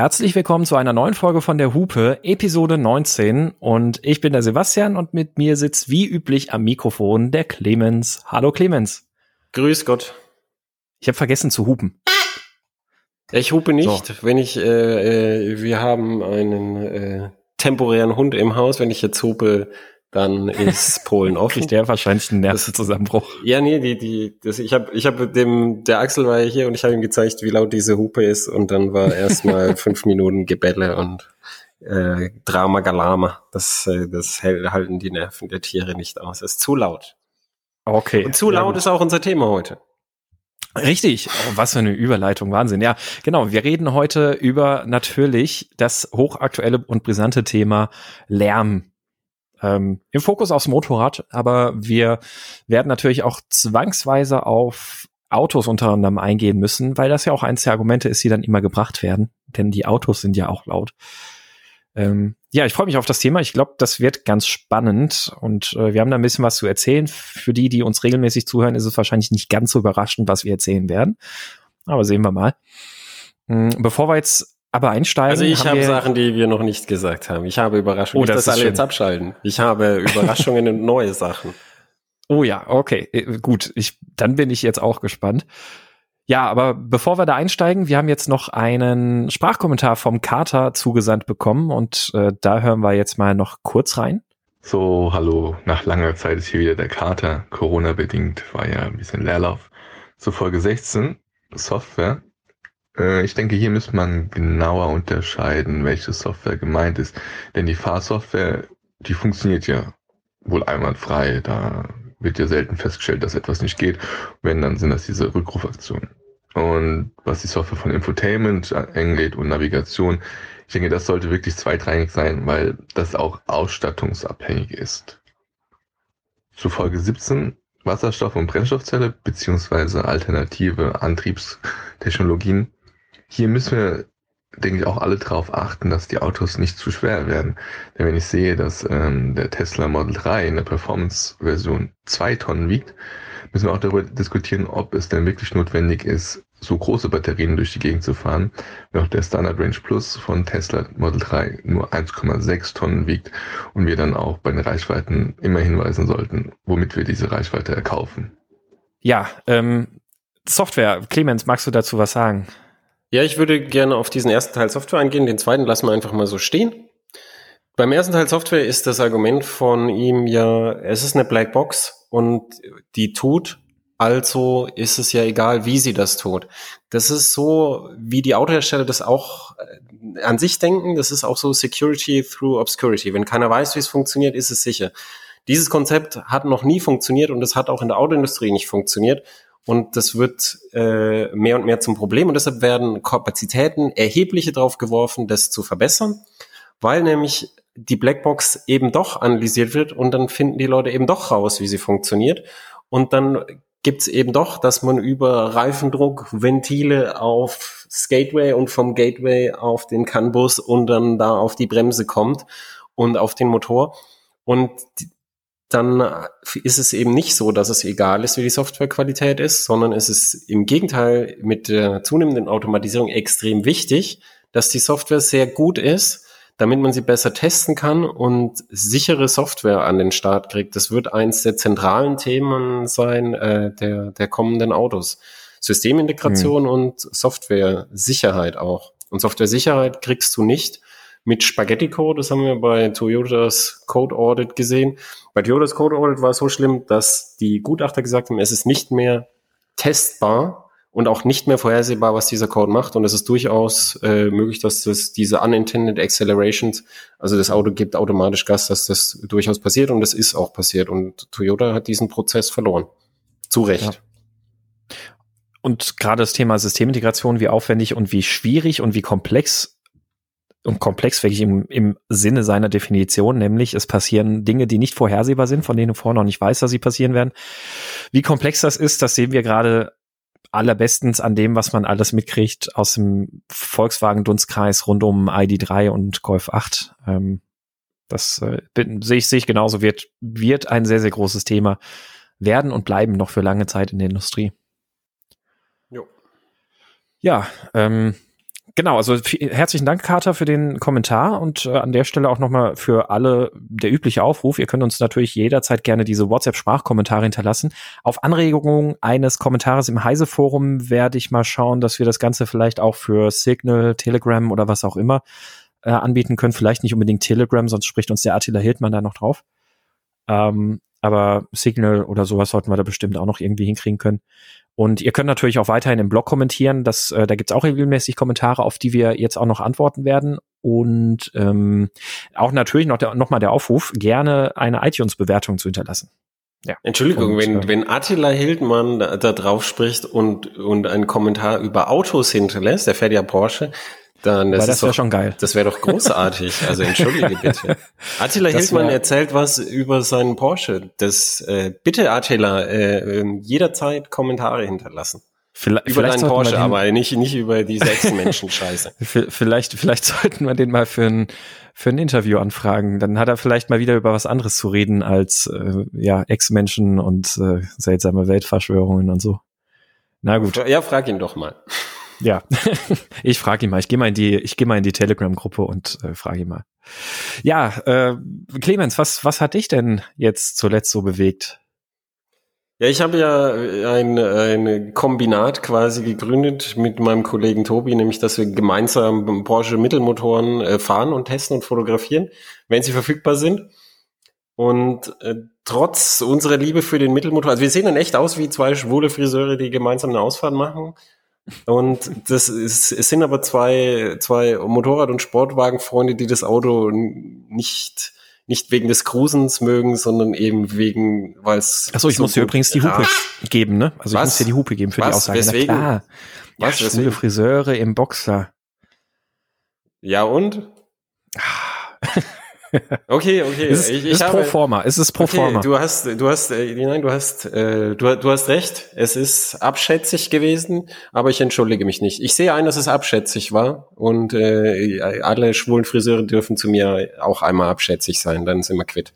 Herzlich willkommen zu einer neuen Folge von der Hupe, Episode 19. Und ich bin der Sebastian und mit mir sitzt wie üblich am Mikrofon der Clemens. Hallo Clemens. Grüß Gott. Ich habe vergessen zu hupen. Ich hupe nicht, so. wenn ich, äh, äh, wir haben einen äh, temporären Hund im Haus. Wenn ich jetzt hupe, dann ist Polen offen. Der wahrscheinlich einen Nervenzusammenbruch. Ja, nee, die, die, das, ich habe, ich habe dem, der Axel war ja hier und ich habe ihm gezeigt, wie laut diese Hupe ist und dann war erstmal fünf Minuten Gebelle und äh, Drama Galama. Das, äh, das halten die Nerven der Tiere nicht aus. Das ist zu laut. Okay. Und zu laut ja, ist auch unser Thema heute. Richtig, oh, was für eine Überleitung, Wahnsinn. Ja, genau, wir reden heute über natürlich das hochaktuelle und brisante Thema Lärm ähm, im Fokus aufs Motorrad, aber wir werden natürlich auch zwangsweise auf Autos unter anderem eingehen müssen, weil das ja auch eins der Argumente ist, die dann immer gebracht werden, denn die Autos sind ja auch laut. Ähm, ja, ich freue mich auf das Thema. Ich glaube, das wird ganz spannend und äh, wir haben da ein bisschen was zu erzählen. Für die, die uns regelmäßig zuhören, ist es wahrscheinlich nicht ganz so überraschend, was wir erzählen werden. Aber sehen wir mal. Ähm, bevor wir jetzt aber einsteigen. Also ich habe Sachen, die wir noch nicht gesagt haben. Ich habe Überraschungen. Oh, das, das alle schön. jetzt abschalten. Ich habe Überraschungen und neue Sachen. Oh ja, okay, äh, gut. Ich, dann bin ich jetzt auch gespannt. Ja, aber bevor wir da einsteigen, wir haben jetzt noch einen Sprachkommentar vom Kater zugesandt bekommen und äh, da hören wir jetzt mal noch kurz rein. So, hallo, nach langer Zeit ist hier wieder der Kater. Corona-bedingt war ja ein bisschen Leerlauf. Zur Folge 16, Software. Äh, ich denke, hier müsste man genauer unterscheiden, welche Software gemeint ist. Denn die Fahrsoftware, die funktioniert ja wohl einwandfrei. Da wird ja selten festgestellt, dass etwas nicht geht. Wenn, dann sind das diese Rückrufaktionen. Und was die Software von Infotainment angeht und Navigation, ich denke, das sollte wirklich zweitrangig sein, weil das auch ausstattungsabhängig ist. Zu Folge 17 Wasserstoff- und Brennstoffzelle beziehungsweise alternative Antriebstechnologien. Hier müssen wir, denke ich, auch alle darauf achten, dass die Autos nicht zu schwer werden. Denn wenn ich sehe, dass ähm, der Tesla Model 3 in der Performance-Version zwei Tonnen wiegt, müssen wir auch darüber diskutieren, ob es denn wirklich notwendig ist, so große Batterien durch die Gegend zu fahren, wenn auch der Standard Range Plus von Tesla Model 3 nur 1,6 Tonnen wiegt und wir dann auch bei den Reichweiten immer hinweisen sollten, womit wir diese Reichweite erkaufen. Ja, ähm, Software. Clemens, magst du dazu was sagen? Ja, ich würde gerne auf diesen ersten Teil Software eingehen. Den zweiten lassen wir einfach mal so stehen. Beim ersten Teil Software ist das Argument von ihm ja, es ist eine Blackbox und die tut, also ist es ja egal, wie sie das tut. Das ist so, wie die Autohersteller das auch äh, an sich denken. Das ist auch so Security through Obscurity. Wenn keiner weiß, wie es funktioniert, ist es sicher. Dieses Konzept hat noch nie funktioniert und es hat auch in der Autoindustrie nicht funktioniert. Und das wird äh, mehr und mehr zum Problem. Und deshalb werden Kapazitäten erhebliche drauf geworfen, das zu verbessern, weil nämlich die Blackbox eben doch analysiert wird und dann finden die Leute eben doch raus, wie sie funktioniert. Und dann gibt's eben doch, dass man über Reifendruck, Ventile auf Skateway und vom Gateway auf den CAN-Bus und dann da auf die Bremse kommt und auf den Motor. Und dann ist es eben nicht so, dass es egal ist, wie die Softwarequalität ist, sondern es ist im Gegenteil mit der zunehmenden Automatisierung extrem wichtig, dass die Software sehr gut ist, damit man sie besser testen kann und sichere Software an den Start kriegt. Das wird eins der zentralen Themen sein äh, der, der kommenden Autos. Systemintegration hm. und Software-Sicherheit auch. Und Software-Sicherheit kriegst du nicht, mit Spaghetti Code. Das haben wir bei Toyotas Code Audit gesehen. Bei Toyotas Code Audit war es so schlimm, dass die Gutachter gesagt haben, es ist nicht mehr testbar und auch nicht mehr vorhersehbar, was dieser Code macht. Und es ist durchaus äh, möglich, dass das diese unintended accelerations, also das Auto gibt automatisch Gas, dass das durchaus passiert und das ist auch passiert. Und Toyota hat diesen Prozess verloren. Zu Recht. Ja. Und gerade das Thema Systemintegration, wie aufwendig und wie schwierig und wie komplex und komplex wirklich im, im Sinne seiner Definition, nämlich es passieren Dinge, die nicht vorhersehbar sind, von denen du vorher noch nicht weißt, dass sie passieren werden. Wie komplex das ist, das sehen wir gerade allerbestens an dem, was man alles mitkriegt aus dem Volkswagen-Dunstkreis rund um ID3 und Golf 8. Ähm, das äh, sehe ich, sehe ich genauso, wird, wird ein sehr, sehr großes Thema werden und bleiben noch für lange Zeit in der Industrie. Jo. Ja, ähm, genau, also herzlichen Dank, Carter, für den Kommentar und äh, an der Stelle auch nochmal für alle der übliche Aufruf. Ihr könnt uns natürlich jederzeit gerne diese WhatsApp-Sprachkommentare hinterlassen. Auf Anregung eines Kommentares im Heise-Forum werde ich mal schauen, dass wir das Ganze vielleicht auch für Signal, Telegram oder was auch immer äh, anbieten können. Vielleicht nicht unbedingt Telegram, sonst spricht uns der Attila Hildmann da noch drauf. Ähm, aber Signal oder sowas sollten wir da bestimmt auch noch irgendwie hinkriegen können. Und ihr könnt natürlich auch weiterhin im Blog kommentieren. Das, äh, da gibt's auch regelmäßig Kommentare, auf die wir jetzt auch noch antworten werden. Und ähm, auch natürlich noch, der, noch mal der Aufruf, gerne eine iTunes-Bewertung zu hinterlassen. Ja. Entschuldigung, und, wenn, äh, wenn Attila Hildmann da, da drauf spricht und, und einen Kommentar über Autos hinterlässt, der fährt ja Porsche, dann das, das wäre schon geil. Das wäre doch großartig. Also entschuldige bitte. Attila das Hildmann erzählt was über seinen Porsche. Das äh, bitte Attila äh, ähm, jederzeit Kommentare hinterlassen. Vielleicht, über vielleicht deinen Porsche, aber nicht nicht über die sechs Menschen Scheiße. vielleicht vielleicht sollten wir den mal für ein für ein Interview anfragen. Dann hat er vielleicht mal wieder über was anderes zu reden als äh, ja Ex-Menschen und äh, seltsame Weltverschwörungen und so. Na gut. Ja, frag ihn doch mal. Ja, ich frage ihn mal. Ich gehe mal in die, ich gehe mal in die Telegram-Gruppe und äh, frage ihn mal. Ja, äh, Clemens, was was hat dich denn jetzt zuletzt so bewegt? Ja, ich habe ja ein, ein Kombinat quasi gegründet mit meinem Kollegen Tobi, nämlich dass wir gemeinsam Porsche Mittelmotoren äh, fahren und testen und fotografieren, wenn sie verfügbar sind. Und äh, trotz unserer Liebe für den Mittelmotor, also wir sehen dann echt aus wie zwei schwule Friseure, die gemeinsam eine Ausfahrt machen. Und das ist, es sind aber zwei, zwei Motorrad- und Sportwagenfreunde, die das Auto nicht, nicht wegen des Grusens mögen, sondern eben wegen, weil es. Achso, ich so muss dir übrigens die Hupe geben, ne? Also Was? ich muss dir die Hupe geben für Was? die Aussage. Weswegen? Na klar. Was? Ja, schwule Friseure im Boxer. Ja und? Okay, okay. Es ist, ich, ich ist habe, pro forma. Es ist pro okay, forma. Du hast, du hast, äh, nein, du hast, äh, du, du hast recht. Es ist abschätzig gewesen, aber ich entschuldige mich nicht. Ich sehe ein, dass es abschätzig war und äh, alle schwulen Friseure dürfen zu mir auch einmal abschätzig sein. Dann sind wir quitt.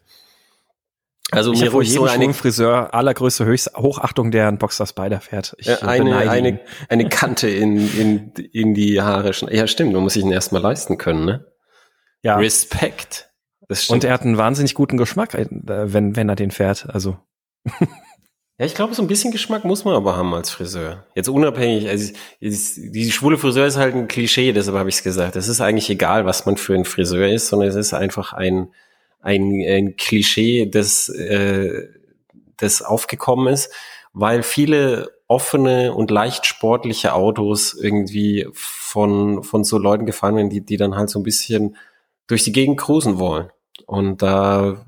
Also ich mir ruhig so eine Friseur allergrößte Höchst Hochachtung, der ein Boxer Spider fährt. Ich eine, eine, eine Kante in, in, in die Haare. Ja, stimmt. Man muss sich ihn erstmal leisten können, ne? Ja. Respekt. Und er hat einen wahnsinnig guten Geschmack, äh, wenn, wenn er den fährt. Also. Ja, ich glaube, so ein bisschen Geschmack muss man aber haben als Friseur. Jetzt unabhängig, also die schwule Friseur ist halt ein Klischee, deshalb habe ich es gesagt. Es ist eigentlich egal, was man für ein Friseur ist, sondern es ist einfach ein, ein, ein Klischee, das, äh, das aufgekommen ist, weil viele offene und leicht sportliche Autos irgendwie von, von so Leuten gefahren werden, die, die dann halt so ein bisschen durch die Gegend cruisen wollen. Und da,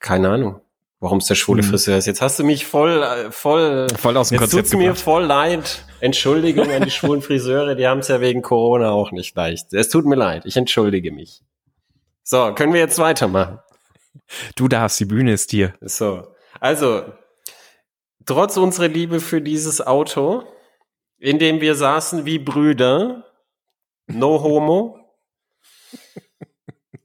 keine Ahnung, warum es der schwule hm. Friseur ist. Jetzt hast du mich voll, äh, voll, voll aus dem jetzt tut's mir voll leid. Entschuldigung an die schwulen Friseure, die haben es ja wegen Corona auch nicht leicht. Es tut mir leid, ich entschuldige mich. So, können wir jetzt weitermachen? Du darfst, die Bühne ist dir. So, also, trotz unserer Liebe für dieses Auto, in dem wir saßen wie Brüder, no homo,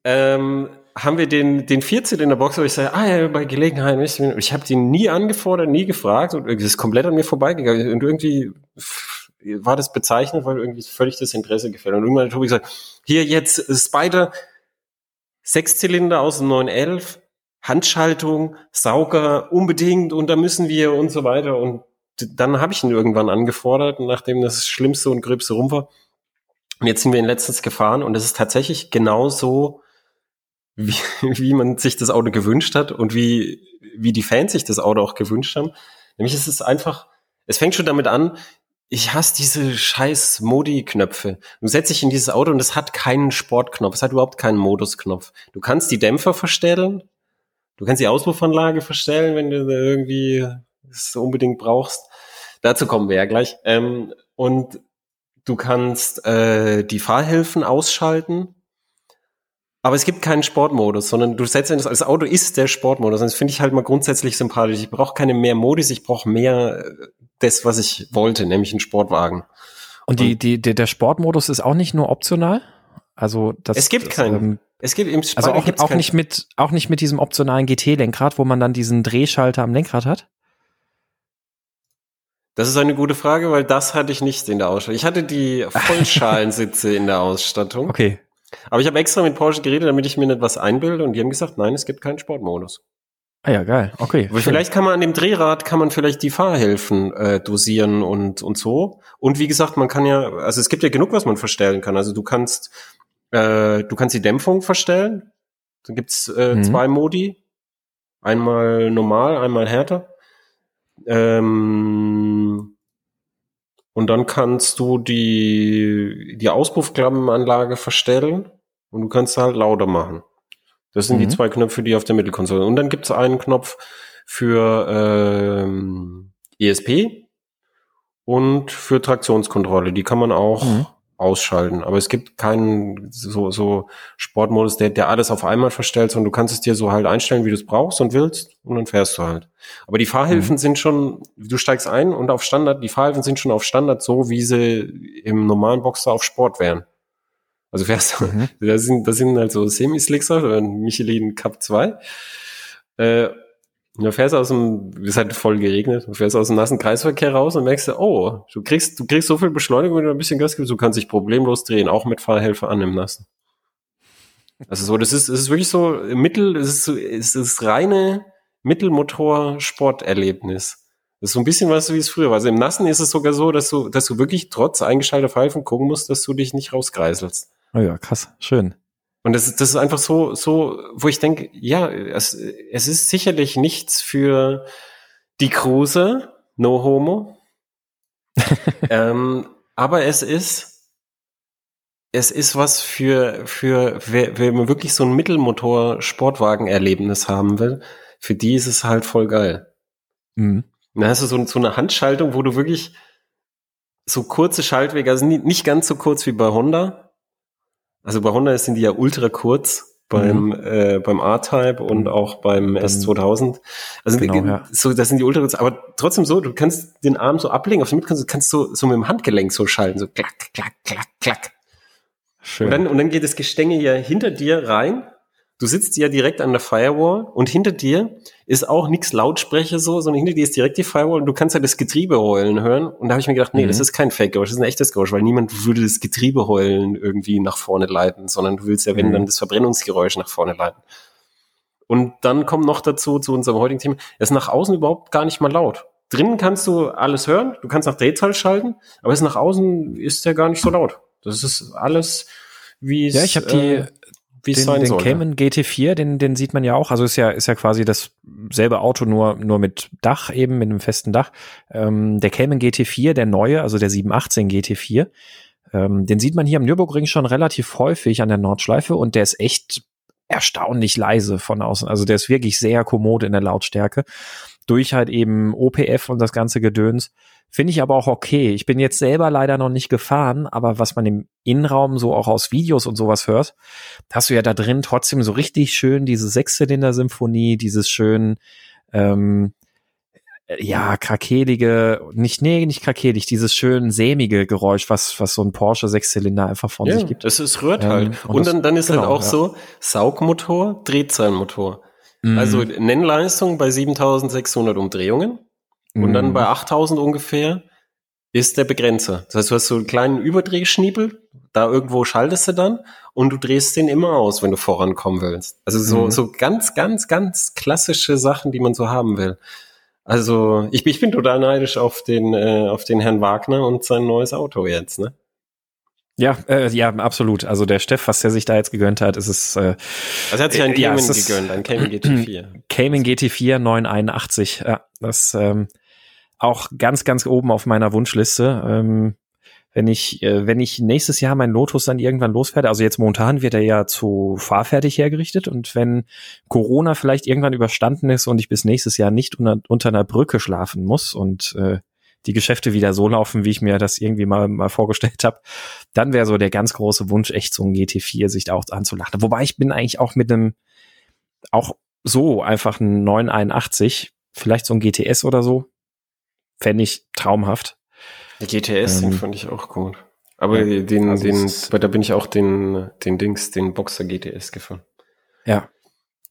ähm, haben wir den, den Vierzylinder-Boxer, wo ich sage, ah ja, bei Gelegenheit, ich habe den nie angefordert, nie gefragt und es ist komplett an mir vorbeigegangen und irgendwie war das bezeichnend, weil irgendwie völlig das Interesse gefällt. Und irgendwann hat Tobi gesagt, hier jetzt Spider, Sechszylinder aus dem 911, Handschaltung, Sauger, unbedingt und da müssen wir und so weiter. Und dann habe ich ihn irgendwann angefordert, nachdem das Schlimmste und Gröbste rum war. Und jetzt sind wir ihn letztens gefahren und es ist tatsächlich genauso wie, wie man sich das Auto gewünscht hat und wie, wie die Fans sich das Auto auch gewünscht haben. Nämlich es ist einfach, es fängt schon damit an, ich hasse diese scheiß Modi-Knöpfe. Du setzt dich in dieses Auto und es hat keinen Sportknopf, es hat überhaupt keinen Modusknopf. Du kannst die Dämpfer verstellen, du kannst die Auspuffanlage verstellen, wenn du irgendwie es unbedingt brauchst. Dazu kommen wir ja gleich. Ähm, und du kannst äh, die Fahrhilfen ausschalten aber es gibt keinen Sportmodus, sondern du setzt das als Auto ist der Sportmodus. Und das finde ich halt mal grundsätzlich sympathisch. Ich brauche keine mehr Modis, ich brauche mehr äh, das, was ich wollte, nämlich einen Sportwagen. Und die, die, die, der Sportmodus ist auch nicht nur optional? Also das, es gibt keinen. Ähm, es gibt im also auch, auch nicht mit auch nicht mit diesem optionalen GT-Lenkrad, wo man dann diesen Drehschalter am Lenkrad hat. Das ist eine gute Frage, weil das hatte ich nicht in der Ausstattung. Ich hatte die Vollschalensitze in der Ausstattung. Okay. Aber ich habe extra mit Porsche geredet, damit ich mir nicht was einbilde und die haben gesagt, nein, es gibt keinen Sportmodus. Ah ja, geil. Okay. Vielleicht kann man an dem Drehrad kann man vielleicht die Fahrhilfen äh, dosieren und und so. Und wie gesagt, man kann ja, also es gibt ja genug, was man verstellen kann. Also du kannst äh, du kannst die Dämpfung verstellen. Dann gibt's äh, Mhm. zwei Modi, einmal normal, einmal härter. Ähm, und dann kannst du die die Auspuffklammenanlage verstellen und du kannst halt lauter machen. Das sind die Mhm. zwei Knöpfe, die auf der Mittelkonsole. Und dann gibt es einen Knopf für ähm, ESP und für Traktionskontrolle. Die kann man auch Mhm. Ausschalten. Aber es gibt keinen so, so Sportmodus, der, der alles auf einmal verstellt, sondern du kannst es dir so halt einstellen, wie du es brauchst und willst, und dann fährst du halt. Aber die Fahrhilfen sind schon, du steigst ein und auf Standard, die Fahrhilfen sind schon auf Standard so, wie sie im normalen Boxer auf Sport wären. Also fährst du, Mhm. das sind, das sind halt so Semi-Slickser, oder ein Michelin Cup 2. Äh, du fährst aus dem, es hat voll geregnet, du fährst aus dem nassen Kreisverkehr raus und merkst, oh, du kriegst, du kriegst so viel Beschleunigung, wenn du ein bisschen Gas gibst, du kannst dich problemlos drehen, auch mit Fahrhelfer an im Nassen. Also so, das ist, es ist wirklich so Mittel, es ist es ist reine Mittelmotor-Sporterlebnis. Das ist so ein bisschen was, wie es früher war. Also im Nassen ist es sogar so, dass du, dass du wirklich trotz eingeschalteter Pfeifen gucken musst, dass du dich nicht rauskreiselst. Oh ja, krass. Schön. Und das, ist- das ist einfach so, so, wo ich denke, ja, es, es ist sicherlich nichts für die Kruse, no homo. ähm, aber es ist, es ist was für, für, wer, wer man wirklich so ein Mittelmotor-Sportwagen-Erlebnis haben will, für die ist es halt voll geil. Mhm. Dann hast du so, so eine Handschaltung, wo du wirklich so kurze Schaltwege, also nie- nicht ganz so kurz wie bei Honda. Also bei Honda sind die ja ultra kurz beim, äh, beim A-Type und Mhm. auch beim Beim- S2000. Also Genau, die- ja. so, das sind die ultra kurz, aber trotzdem so, du kannst den Arm so ablegen, auf dem kannst du kannst so, so mit dem Handgelenk so schalten, so klack, klack, klack, klack. Schön. Und dann, und dann geht das Gestänge ja hinter dir rein. Du sitzt ja direkt an der Firewall und hinter dir ist auch nichts Lautsprecher so, sondern hinter dir ist direkt die Firewall und du kannst ja das Getriebe heulen hören. Und da habe ich mir gedacht, nee, Mhm. das ist kein Fake-Geräusch, das ist ein echtes Geräusch, weil niemand würde das Getriebe heulen irgendwie nach vorne leiten, sondern du willst ja, wenn Mhm. dann das Verbrennungsgeräusch nach vorne leiten. Und dann kommt noch dazu, zu unserem heutigen Thema, es ist nach außen überhaupt gar nicht mal laut. Drinnen kannst du alles hören, du kannst nach Drehzahl schalten, aber es ist nach außen ist ja gar nicht so laut. Das ist alles, wie es, Ja, ich habe die äh, wie es den, sein den soll. Cayman GT4, den, den sieht man ja auch. Also ist ja, ist ja quasi dasselbe Auto, nur, nur mit Dach eben, mit einem festen Dach. Ähm, der Cayman GT4, der neue, also der 718 GT4, ähm, den sieht man hier am Nürburgring schon relativ häufig an der Nordschleife und der ist echt erstaunlich leise von außen. Also der ist wirklich sehr kommod in der Lautstärke. Durch halt eben OPF und das ganze Gedöns. Finde ich aber auch okay. Ich bin jetzt selber leider noch nicht gefahren, aber was man im Innenraum so auch aus Videos und sowas hört, hast du ja da drin trotzdem so richtig schön diese Sechszylinder-Symphonie, dieses schön, ähm, äh, ja, krakelige, nicht, nee, nicht krakelig, dieses schön sämige Geräusch, was, was so ein Porsche Sechszylinder einfach von ja, sich gibt. das ist rührt Ähm, halt. und Und, das- dann, dann ist genau, halt auch ja. so Saugmotor, Drehzahlmotor. Also Mhm. Nennleistung bei 7600 Umdrehungen und dann Mhm. bei 8000 ungefähr ist der Begrenzer. Das heißt, du hast so einen kleinen Überdrehschniebel, da irgendwo schaltest du dann und du drehst den immer aus, wenn du vorankommen willst. Also so, Mhm. so ganz, ganz, ganz klassische Sachen, die man so haben will. Also ich, bin- ich bin total neidisch auf den, äh, auf den Herrn Wagner und sein neues Auto jetzt, ne? Ja, äh, ja, absolut. Also der Steff, was der sich da jetzt gegönnt hat, ist es äh, Also er hat sich einen Äh, ja, Cayman ist- gegönnt, einen Cayman GT4. Cayman GT4 981. Ja, das ähm, auch ganz, ganz oben auf meiner Wunschliste. Ähm, wenn ich, äh, wenn ich nächstes Jahr mein Lotus dann irgendwann loswerde, also jetzt momentan wird er ja zu fahrfertig hergerichtet und wenn Corona vielleicht irgendwann überstanden ist und ich bis nächstes Jahr nicht unter, unter einer Brücke schlafen muss und äh, die Geschäfte wieder so laufen, wie ich mir das irgendwie mal, mal vorgestellt habe, dann wäre so der ganz große Wunsch, echt so ein GT4 sich auch anzulachen. Wobei ich bin eigentlich auch mit einem, auch so einfach ein 981, vielleicht so ein GTS oder so, fände ich traumhaft. Der GTS, den Ähm, fand ich auch gut. Aber ja, den, also den, bei da bin ich auch den, den Dings, den Boxer GTS gefahren. Ja.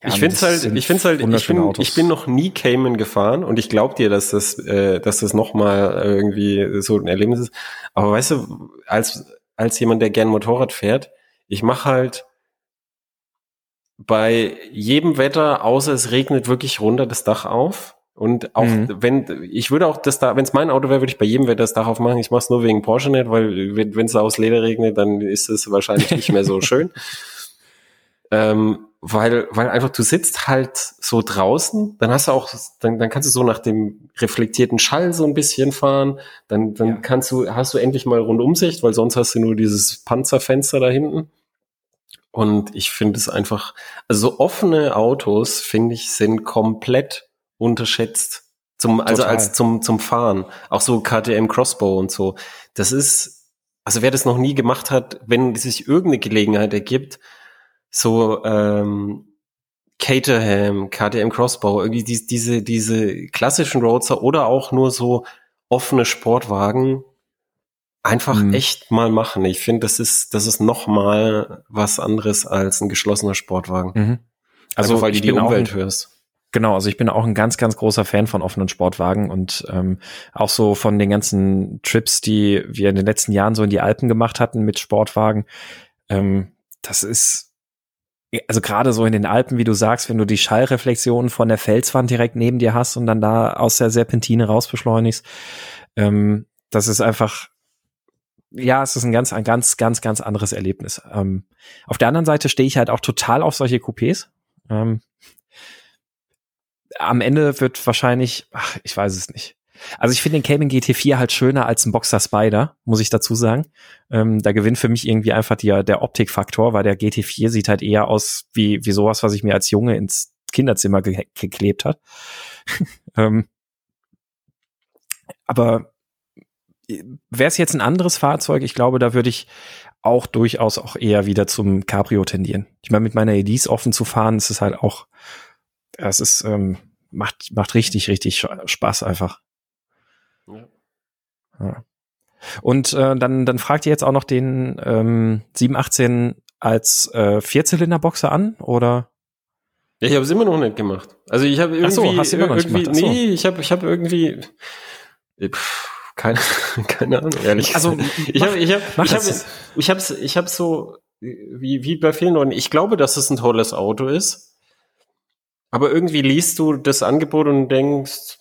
Ja, ich finde es halt, ich finde halt, ich bin, ich bin noch nie Cayman gefahren und ich glaube dir, dass das, äh, dass das nochmal irgendwie so ein Erlebnis ist. Aber weißt du, als, als jemand, der gern Motorrad fährt, ich mache halt bei jedem Wetter, außer es regnet wirklich runter das Dach auf. Und auch mhm. wenn, ich würde auch das da, wenn es mein Auto wäre, würde ich bei jedem Wetter das Dach aufmachen. Ich mache es nur wegen Porsche nicht, weil wenn es aus Leder regnet, dann ist es wahrscheinlich nicht mehr so schön. Ähm, weil, weil einfach du sitzt halt so draußen, dann hast du auch, dann, dann kannst du so nach dem reflektierten Schall so ein bisschen fahren, dann, dann ja. kannst du, hast du endlich mal Rundumsicht, weil sonst hast du nur dieses Panzerfenster da hinten. Und ich finde es einfach, also offene Autos, finde ich, sind komplett unterschätzt. Zum, also als zum, zum Fahren. Auch so KTM Crossbow und so. Das ist, also wer das noch nie gemacht hat, wenn sich irgendeine Gelegenheit ergibt, so ähm, Caterham, KTM Crossbow, irgendwie die, diese, diese klassischen Roadster oder auch nur so offene Sportwagen einfach mhm. echt mal machen. Ich finde, das ist, das ist noch mal was anderes als ein geschlossener Sportwagen. Mhm. Also, einfach, weil du die Umwelt hörst. Genau, also ich bin auch ein ganz, ganz großer Fan von offenen Sportwagen und ähm, auch so von den ganzen Trips, die wir in den letzten Jahren so in die Alpen gemacht hatten mit Sportwagen. Ähm, das ist also gerade so in den Alpen, wie du sagst, wenn du die Schallreflexionen von der Felswand direkt neben dir hast und dann da aus der Serpentine raus beschleunigst, ähm, das ist einfach, ja, es ist ein ganz, ein ganz, ganz, ganz anderes Erlebnis. Ähm, auf der anderen Seite stehe ich halt auch total auf solche Coupés. Ähm, am Ende wird wahrscheinlich, ach, ich weiß es nicht. Also ich finde den Cayman GT4 halt schöner als ein Boxer Spider, muss ich dazu sagen. Ähm, da gewinnt für mich irgendwie einfach die, der Optikfaktor, weil der GT4 sieht halt eher aus wie, wie sowas, was ich mir als Junge ins Kinderzimmer ge geklebt hat. ähm, aber äh, wäre es jetzt ein anderes Fahrzeug, ich glaube, da würde ich auch durchaus auch eher wieder zum Cabrio tendieren. Ich meine, mit meiner Elise offen zu fahren, ist es halt auch, es ist, ähm, macht, macht richtig, richtig Spaß einfach. Ja. Und äh, dann, dann fragt ihr jetzt auch noch den ähm, 718 als äh, Vierzylinder-Boxer an, oder? Ja, ich habe es immer noch nicht gemacht. Also ich habe irgendwie, Ach so, hast du immer noch irgendwie, nicht gemacht? nee, ich habe, ich habe irgendwie, pff, keine, keine Ahnung, ehrlich. Also ich habe, ich habe, ich habe, ich habe, ich habe so wie wie bei vielen Leuten. Ich glaube, dass es ein tolles Auto ist, aber irgendwie liest du das Angebot und denkst,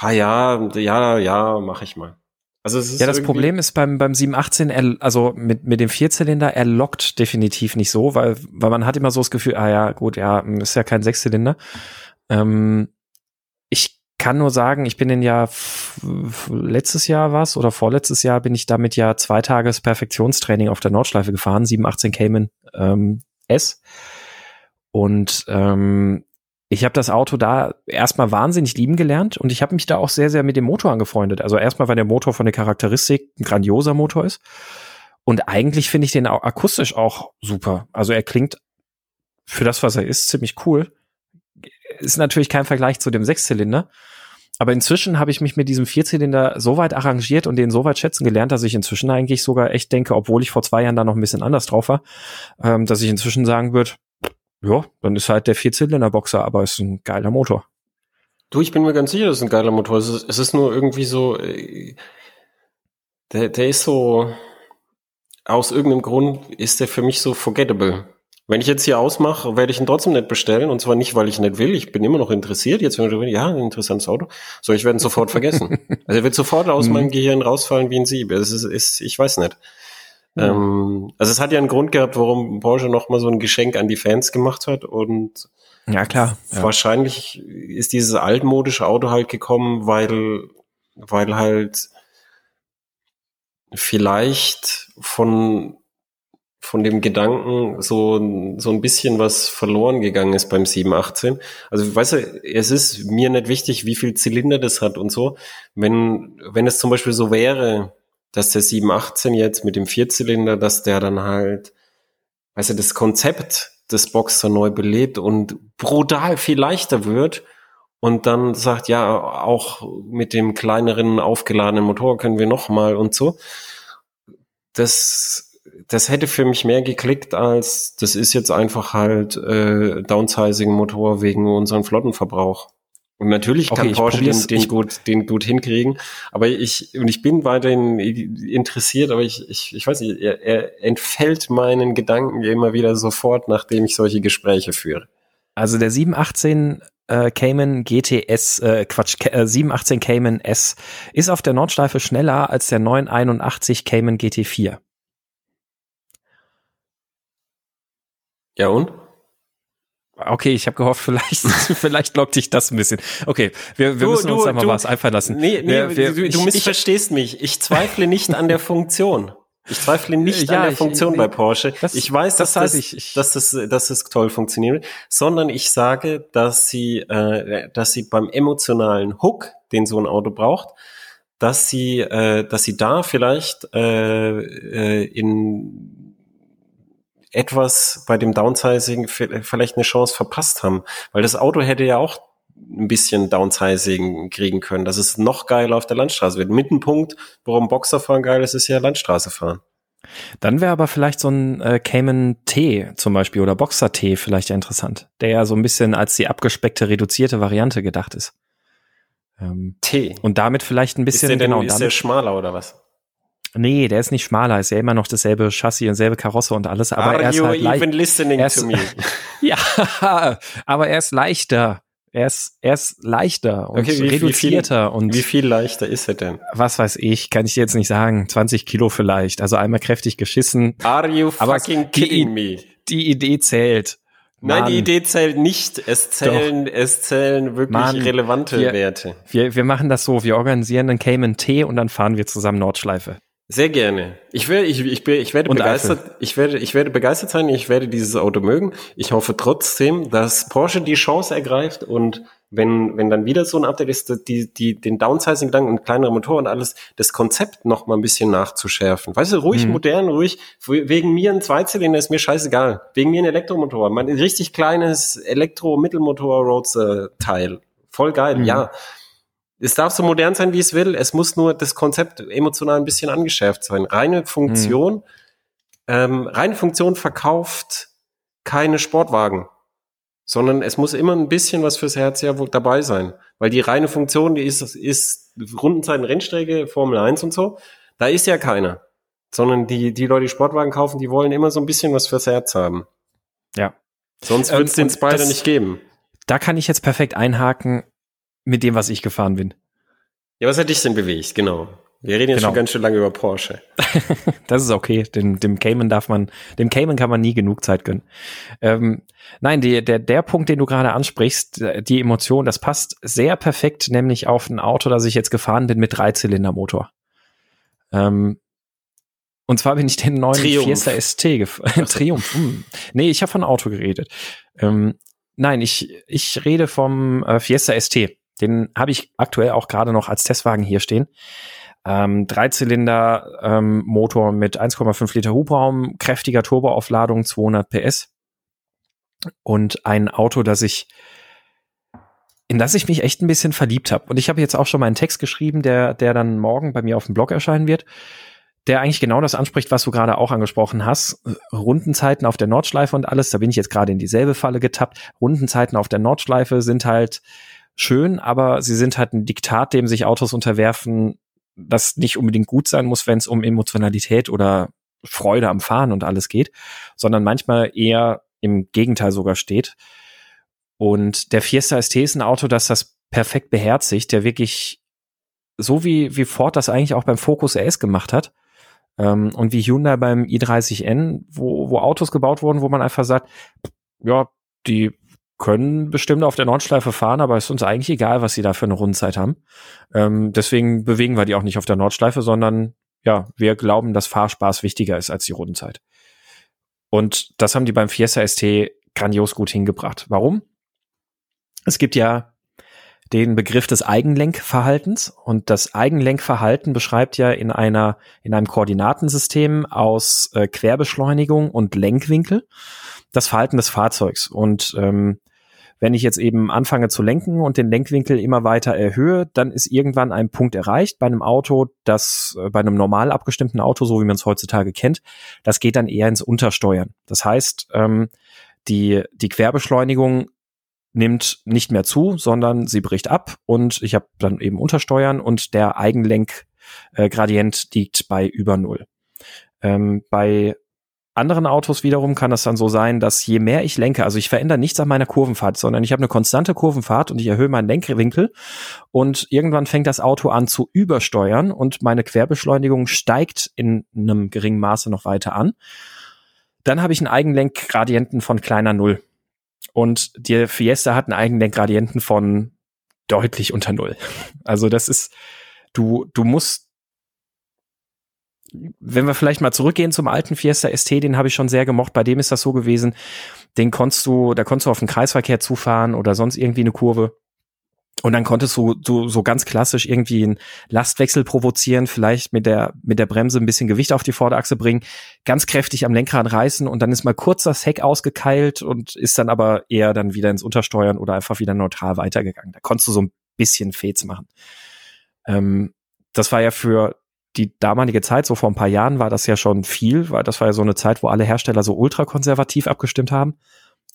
ah ja, ja, ja, mache ich mal. Also es ist ja, das Problem ist beim, beim 718, er, also mit, mit dem Vierzylinder, er lockt definitiv nicht so, weil, weil man hat immer so das Gefühl, ah ja, gut, ja, ist ja kein Sechszylinder. Ähm, ich kann nur sagen, ich bin in ja letztes Jahr was oder vorletztes Jahr bin ich damit ja zwei Tages Perfektionstraining auf der Nordschleife gefahren, 718 Cayman ähm, S. Und ähm, ich habe das Auto da erstmal wahnsinnig lieben gelernt und ich habe mich da auch sehr, sehr mit dem Motor angefreundet. Also erstmal, weil der Motor von der Charakteristik ein grandioser Motor ist. Und eigentlich finde ich den auch akustisch auch super. Also er klingt für das, was er ist, ziemlich cool. Ist natürlich kein Vergleich zu dem Sechszylinder. Aber inzwischen habe ich mich mit diesem Vierzylinder so weit arrangiert und den so weit schätzen gelernt, dass ich inzwischen eigentlich sogar echt denke, obwohl ich vor zwei Jahren da noch ein bisschen anders drauf war, ähm, dass ich inzwischen sagen würde, ja, dann ist halt der Vierzylinder-Boxer, aber ist ein geiler Motor. Du, ich bin mir ganz sicher, das ist ein geiler Motor. Es ist, es ist nur irgendwie so, äh, der, der ist so, aus irgendeinem Grund ist der für mich so forgettable. Wenn ich jetzt hier ausmache, werde ich ihn trotzdem nicht bestellen. Und zwar nicht, weil ich nicht will. Ich bin immer noch interessiert. Jetzt, wenn ich ja, ein interessantes Auto. So, ich werde ihn sofort vergessen. Also er wird sofort aus mhm. meinem Gehirn rausfallen wie ein Sieb. Es ist, ist, ich weiß nicht. Mhm. Also es hat ja einen Grund gehabt, warum Porsche nochmal so ein Geschenk an die Fans gemacht hat und ja klar. Ja. Wahrscheinlich ist dieses altmodische Auto halt gekommen, weil weil halt vielleicht von von dem Gedanken so, so ein bisschen was verloren gegangen ist beim 718. Also, weißt du, es ist mir nicht wichtig, wie viel Zylinder das hat und so. Wenn, wenn es zum Beispiel so wäre, dass der 718 jetzt mit dem Vierzylinder, dass der dann halt, weißt du, das Konzept des Boxer neu belebt und brutal viel leichter wird und dann sagt, ja, auch mit dem kleineren aufgeladenen Motor können wir noch mal und so. Das, das hätte für mich mehr geklickt als das ist jetzt einfach halt äh, Downsizing-Motor wegen unserem Flottenverbrauch. Und natürlich kann Okay, Porsche den, den gut, den gut hinkriegen. Aber ich, und ich bin weiterhin interessiert, aber ich, ich, ich weiß nicht, er, er entfällt meinen Gedanken immer wieder sofort, nachdem ich solche Gespräche führe. Also der 718 äh, Cayman GTS, äh, Quatsch, äh, 718 Cayman S ist auf der Nordschleife schneller als der 981 Cayman GT4. Ja und? Okay, ich habe gehofft, vielleicht, vielleicht lockt dich das ein bisschen. Okay, wir, wir müssen uns da mal was einfallen lassen. Nee, nee, wir, wir, du, du ich- ich- missverstehst mich. Ich zweifle nicht an der Funktion. Ich zweifle nicht Ja, an der ich- Funktion bei Porsche. das- ich weiß, das dass das, ich. Ich- dass das, dass das toll funktioniert, sondern ich sage, dass sie, äh, dass sie beim emotionalen Hook, den so ein Auto braucht, dass sie, äh, dass sie da vielleicht äh, äh, in etwas bei dem Downsizing vi- vielleicht eine Chance verpasst haben, weil das Auto hätte ja auch ein bisschen Downsizing kriegen können, dass es noch geiler auf der Landstraße wird. Mit dem Punkt, warum Boxerfahren geil ist, ist ja Landstraße fahren. Dann wäre aber vielleicht so ein äh, Cayman T zum Beispiel oder Boxer T vielleicht ja interessant, der ja so ein bisschen als die abgespeckte, reduzierte Variante gedacht ist. Ähm, T. und damit vielleicht ein Ist bisschen, der denn, genau, ist der damit, schmaler oder was? Nee, der ist nicht schmaler, ist ja immer noch dasselbe Chassis und selbe Karosse und alles, aber er ist you halt even listening er ist- to me? Ja, aber er ist leichter. Er ist, er ist leichter und Okay, wie- wie viel- reduzierter und Wie viel leichter ist er denn? was weiß ich, kann ich dir jetzt nicht sagen, 20 Kilo vielleicht. Also einmal kräftig geschissen. Are you Aber fucking die- kidding me? Die Idee zählt. Nein, die Mann, Idee zählt nicht. Es zählen, es zählen wirklich Mann, relevante wir- Werte. Wir, wir machen das so, wir organisieren einen Cayman T und dann fahren wir zusammen Nordschleife. Sehr gerne. Ich werde, ich, ich, ich werde Und begeistert, ich werde, ich werde begeistert sein. Ich werde dieses Auto mögen. Ich hoffe trotzdem, dass Porsche die Chance ergreift und wenn, wenn dann wieder so ein Update ist, die, die, den Downsizing-Gedanken und kleinere Motor und alles, das Konzept noch mal ein bisschen nachzuschärfen. Weißt du, ruhig Mhm. modern, ruhig. Wegen mir ein Zweizylinder ist mir scheißegal. Wegen mir ein Elektromotor. Mein richtig kleines Elektro-Mittelmotor-Roadster-Teil. Voll geil, Mhm. ja. Es darf so modern sein, wie es will. Es muss nur das Konzept emotional ein bisschen angeschärft sein. Reine Funktion, ähm, reine Funktion verkauft keine Sportwagen, sondern es muss immer ein bisschen was fürs Herz ja wohl dabei sein. Weil die reine Funktion, die ist, ist Rundenzeiten, Rennstrecke, Formel 1 und so, da ist ja keiner. Sondern die, die Leute, die Sportwagen kaufen, die wollen immer so ein bisschen was fürs Herz haben. Ja. Sonst Ähm, wird es den und Spider das- nicht geben. Da kann ich jetzt perfekt einhaken mit dem, was ich gefahren bin. Ja, was hat dich denn bewegt? Genau. Wir reden jetzt Genau. schon ganz schön lange über Porsche. Das ist okay. Dem, dem Cayman darf man, dem Cayman kann man nie genug Zeit gönnen. Ähm, nein, die, der, der Punkt, den du gerade ansprichst, die Emotion, das passt sehr perfekt, nämlich auf ein Auto, das ich jetzt gefahren bin mit Dreizylindermotor. Ähm, und zwar bin ich den neuen Triumph. Fiesta ST gefahren. Triumph. Hm. Nee, ich habe von Auto geredet. Ähm, nein, ich, ich rede vom äh, Fiesta ST. Den habe ich aktuell auch gerade noch als Testwagen hier stehen. Ähm, Dreizylinder ähm, Motor mit 1,5 Liter Hubraum, kräftiger Turboaufladung, 200 PS und ein Auto, das ich in das ich mich echt ein bisschen verliebt habe. Und ich habe jetzt auch schon mal einen Text geschrieben, der der dann morgen bei mir auf dem Blog erscheinen wird, der eigentlich genau das anspricht, was du gerade auch angesprochen hast. Rundenzeiten auf der Nordschleife und alles, da bin ich jetzt gerade in dieselbe Falle getappt. Rundenzeiten auf der Nordschleife sind halt schön, aber sie sind halt ein Diktat, dem sich Autos unterwerfen, das nicht unbedingt gut sein muss, wenn es um Emotionalität oder Freude am Fahren und alles geht, sondern manchmal eher im Gegenteil sogar steht. Und der Fiesta ST ist ein Auto, das das perfekt beherzigt, der wirklich so wie, wie Ford das eigentlich auch beim Focus RS gemacht hat ähm, und wie Hyundai beim i30N, wo, wo Autos gebaut wurden, wo man einfach sagt, ja, die können bestimmt auf der Nordschleife fahren, aber es ist uns eigentlich egal, was sie da für eine Rundenzeit haben. Ähm, deswegen bewegen wir die auch nicht auf der Nordschleife, sondern ja, wir glauben, dass Fahrspaß wichtiger ist als die Rundenzeit. Und das haben die beim Fiesta ST grandios gut hingebracht. Warum? Es gibt ja den Begriff des Eigenlenkverhaltens und das Eigenlenkverhalten beschreibt ja in einer in einem Koordinatensystem aus äh, Querbeschleunigung und Lenkwinkel das Verhalten des Fahrzeugs und ähm, wenn ich jetzt eben anfange zu lenken und den Lenkwinkel immer weiter erhöhe, dann ist irgendwann ein Punkt erreicht bei einem Auto, das äh, bei einem normal abgestimmten Auto, so wie man es heutzutage kennt, das geht dann eher ins Untersteuern. Das heißt, ähm, die, die Querbeschleunigung nimmt nicht mehr zu, sondern sie bricht ab und ich habe dann eben Untersteuern und der Eigenlenkgradient äh, liegt bei über null. Ähm, bei anderen Autos wiederum kann es dann so sein, dass je mehr ich lenke, also ich verändere nichts an meiner Kurvenfahrt, sondern ich habe eine konstante Kurvenfahrt und ich erhöhe meinen Lenkwinkel und irgendwann fängt das Auto an zu übersteuern und meine Querbeschleunigung steigt in einem geringen Maße noch weiter an. Dann habe ich einen Eigenlenkgradienten von kleiner Null. Und der Fiesta hat einen Eigenlenkgradienten von deutlich unter Null. Also das ist, du, du musst wenn wir vielleicht mal zurückgehen zum alten Fiesta ST, den habe ich schon sehr gemocht. Bei dem ist das so gewesen, den konntest du, da konntest du auf den Kreisverkehr zufahren oder sonst irgendwie eine Kurve. Und dann konntest du so, so ganz klassisch irgendwie einen Lastwechsel provozieren, vielleicht mit der, mit der Bremse ein bisschen Gewicht auf die Vorderachse bringen, ganz kräftig am Lenkrad reißen und dann ist mal kurz das Heck ausgekeilt und ist dann aber eher dann wieder ins Untersteuern oder einfach wieder neutral weitergegangen. Da konntest du so ein bisschen Fets machen. Ähm, das war ja für die damalige Zeit, so vor ein paar Jahren, war das ja schon viel, weil das war ja so eine Zeit, wo alle Hersteller so ultrakonservativ abgestimmt haben.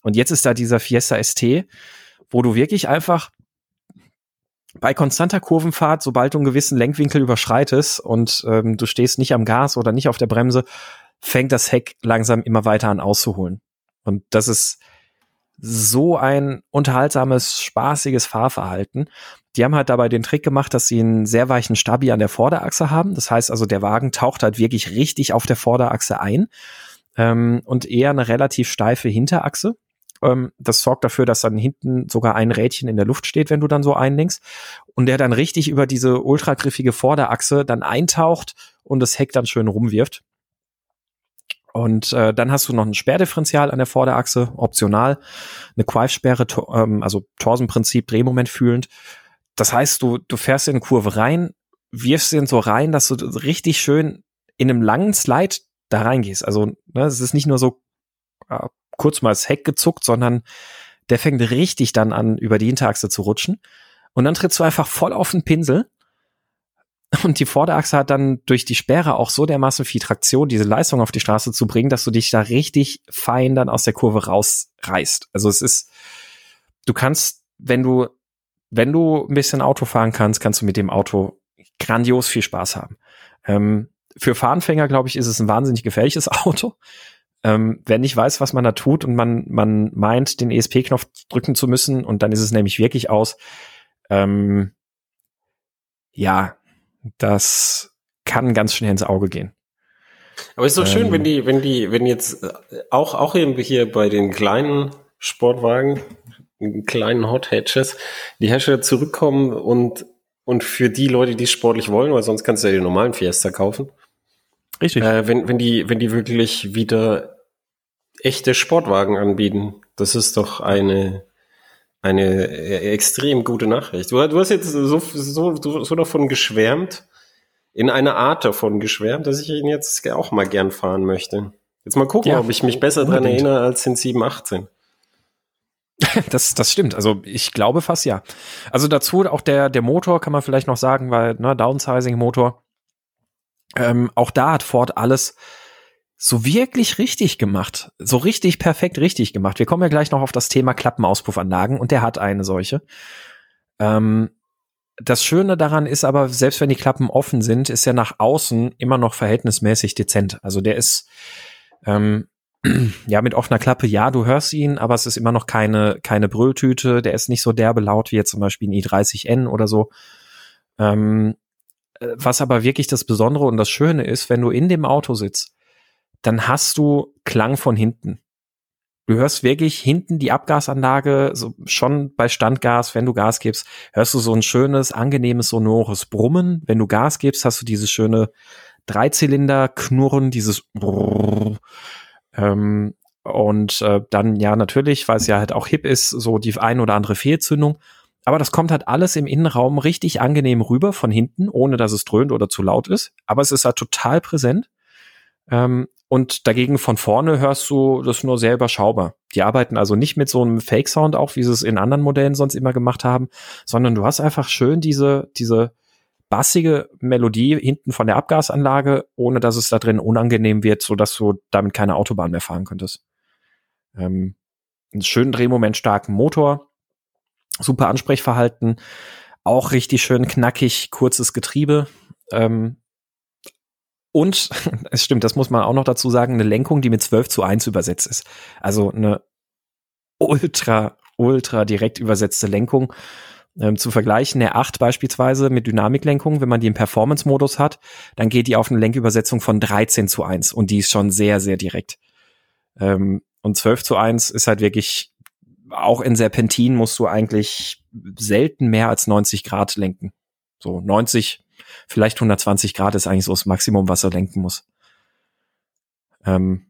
Und jetzt ist da dieser Fiesta ST, wo du wirklich einfach bei konstanter Kurvenfahrt, sobald du einen gewissen Lenkwinkel überschreitest und ähm, du stehst nicht am Gas oder nicht auf der Bremse, fängt das Heck langsam immer weiter an auszuholen. Und das ist so ein unterhaltsames, spaßiges Fahrverhalten. Die haben halt dabei den Trick gemacht, dass sie einen sehr weichen Stabi an der Vorderachse haben. Das heißt also, der Wagen taucht halt wirklich richtig auf der Vorderachse ein ähm, und eher eine relativ steife Hinterachse. Ähm, das sorgt dafür, dass dann hinten sogar ein Rädchen in der Luft steht, wenn du dann so einlenkst. Und der dann richtig über diese ultragriffige Vorderachse dann eintaucht und das Heck dann schön rumwirft. Und äh, dann hast du noch ein Sperrdifferential an der Vorderachse, optional, eine Quive-Sperre, ähm, also Torsenprinzip, Drehmoment fühlend das heißt, du, du fährst in eine Kurve rein, wirfst den so rein, dass du richtig schön in einem langen Slide da reingehst. Also, ne, es ist nicht nur so äh, kurz mal das Heck gezuckt, sondern der fängt richtig dann an, über die Hinterachse zu rutschen. Und dann trittst du einfach voll auf den Pinsel. Und die Vorderachse hat dann durch die Sperre auch so dermaßen viel Traktion, diese Leistung auf die Straße zu bringen, dass du dich da richtig fein dann aus der Kurve rausreißt. Also es ist, du kannst, wenn du wenn du ein bisschen Auto fahren kannst, kannst du mit dem Auto grandios viel Spaß haben. Ähm, für Fahranfänger, glaube ich, ist es ein wahnsinnig gefährliches Auto. Ähm, wer nicht weiß, was man da tut und man, man meint, den ESP-Knopf drücken zu müssen und dann ist es nämlich wirklich aus. Ähm, ja, das kann ganz schnell ins Auge gehen. Aber es ist doch schön, wenn ähm. die, wenn die, wenn jetzt äh, auch, auch hier bei den kleinen Sportwagen, kleinen Hot Hatches, die Hersteller zurückkommen und, und für die Leute, die es sportlich wollen, weil sonst kannst du ja den normalen Fiesta kaufen. Richtig. Äh, wenn, wenn die, wenn die wirklich wieder echte Sportwagen anbieten, das ist doch eine, eine extrem gute Nachricht. Du, du hast jetzt so, so, so davon geschwärmt, in einer Art davon geschwärmt, dass ich ihn jetzt auch mal gern fahren möchte. Jetzt mal gucken, ja, ob ich mich besser dran erinnere als in 718. Das, das stimmt. Also ich glaube fast ja. Also dazu auch der, der Motor kann man vielleicht noch sagen, weil, ne, Downsizing-Motor. Ähm, auch da hat Ford alles so wirklich richtig gemacht. So richtig perfekt richtig gemacht. Wir kommen ja gleich noch auf das Thema Klappenauspuffanlagen und der hat eine solche. Ähm, das Schöne daran ist aber, selbst wenn die Klappen offen sind, ist er nach außen immer noch verhältnismäßig dezent. Also der ist, ähm, ja, mit offener Klappe, ja, du hörst ihn, aber es ist immer noch keine, keine Brülltüte. Der ist nicht so derbe laut wie jetzt zum Beispiel ein i30N oder so. Ähm, äh, was aber wirklich das Besondere und das Schöne ist, wenn du in dem Auto sitzt, dann hast du Klang von hinten. Du hörst wirklich hinten die Abgasanlage, so schon bei Standgas, wenn du Gas gibst, hörst du so ein schönes, angenehmes, sonores Brummen. Wenn du Gas gibst, hast du dieses schöne Dreizylinder-Knurren, dieses Brrr. Ähm, und äh, dann ja natürlich, weil es ja halt auch hip ist, so die ein oder andere Fehlzündung. Aber das kommt halt alles im Innenraum richtig angenehm rüber von hinten, ohne dass es dröhnt oder zu laut ist. Aber es ist halt total präsent. Ähm, und dagegen von vorne hörst du das nur sehr überschaubar. Die arbeiten also nicht mit so einem Fake-Sound auch, wie sie es in anderen Modellen sonst immer gemacht haben, sondern du hast einfach schön diese, diese bassige Melodie hinten von der Abgasanlage, ohne dass es da drin unangenehm wird, so dass du damit keine Autobahn mehr fahren könntest. Ähm, einen schönen Drehmoment starken Motor, super Ansprechverhalten, auch richtig schön knackig, kurzes Getriebe. Ähm, und es stimmt, das muss man auch noch dazu sagen, eine Lenkung, die mit 12 zu 1 übersetzt ist. Also eine ultra, ultra direkt übersetzte Lenkung. Ähm, zu vergleichen, der 8 beispielsweise mit Dynamiklenkung, wenn man die im Performance-Modus hat, dann geht die auf eine Lenkübersetzung von 13 zu 1 und die ist schon sehr, sehr direkt. Ähm, und 12 zu 1 ist halt wirklich, auch in Serpentin musst du eigentlich selten mehr als 90 Grad lenken. So 90 vielleicht 120 Grad ist eigentlich so das Maximum, was er lenken muss. Ähm,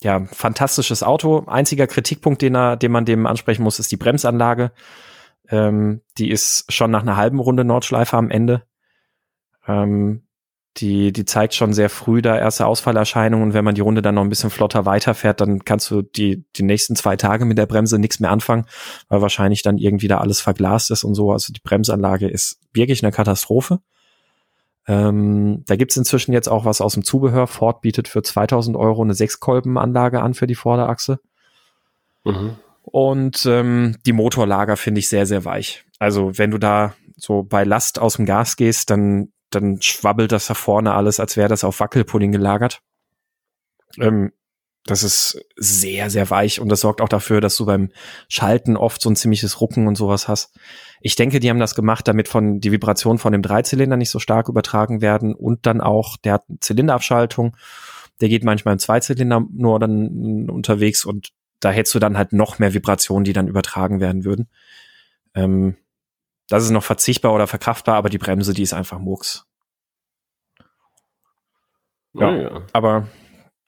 ja, fantastisches Auto. Einziger Kritikpunkt, den, er, den man dem ansprechen muss, ist die Bremsanlage. Ähm, die ist schon nach einer halben Runde Nordschleife am Ende. Ähm, die, die zeigt schon sehr früh da erste Ausfallerscheinungen und wenn man die Runde dann noch ein bisschen flotter weiterfährt, dann kannst du die, die nächsten zwei Tage mit der Bremse nichts mehr anfangen, weil wahrscheinlich dann irgendwie da alles verglast ist und so. Also die Bremsanlage ist wirklich eine Katastrophe. Ähm, da gibt's inzwischen jetzt auch was aus dem Zubehör. Ford bietet für 2000 Euro eine Sechskolbenanlage an für die Vorderachse. Mhm. Und ähm, die Motorlager finde ich sehr, sehr weich. Also wenn du da so bei Last aus dem Gas gehst, dann, dann schwabbelt das da vorne alles, als wäre das auf Wackelpudding gelagert. Ähm, das ist sehr, sehr weich und das sorgt auch dafür, dass du beim Schalten oft so ein ziemliches Rucken und sowas hast. Ich denke, die haben das gemacht, damit von die Vibrationen von dem Dreizylinder nicht so stark übertragen werden und dann auch, der hat Zylinderabschaltung, der geht manchmal im Zweizylinder nur dann unterwegs und da hättest du dann halt noch mehr Vibrationen, die dann übertragen werden würden. Ähm, das ist noch verzichtbar oder verkraftbar, aber die Bremse, die ist einfach Murks. Ja, oh ja. aber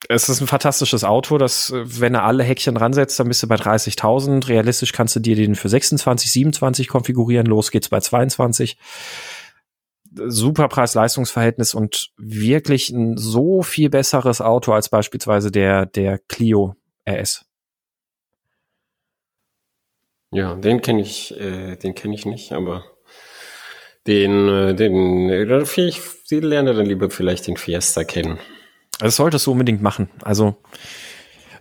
es ist ein fantastisches Auto, das, wenn er alle Häkchen ransetzt, dann bist du bei 30.000. Realistisch kannst du dir den für 26, 27 konfigurieren. Los geht's bei 22. Super Preis-Leistungs-Verhältnis und wirklich ein so viel besseres Auto als beispielsweise der, der Clio RS. Ja, den kenne ich, äh, den kenne ich nicht, aber den, äh, den, äh, ich, ich lerne dann lieber vielleicht den Fiesta kennen. Das solltest du unbedingt machen. Also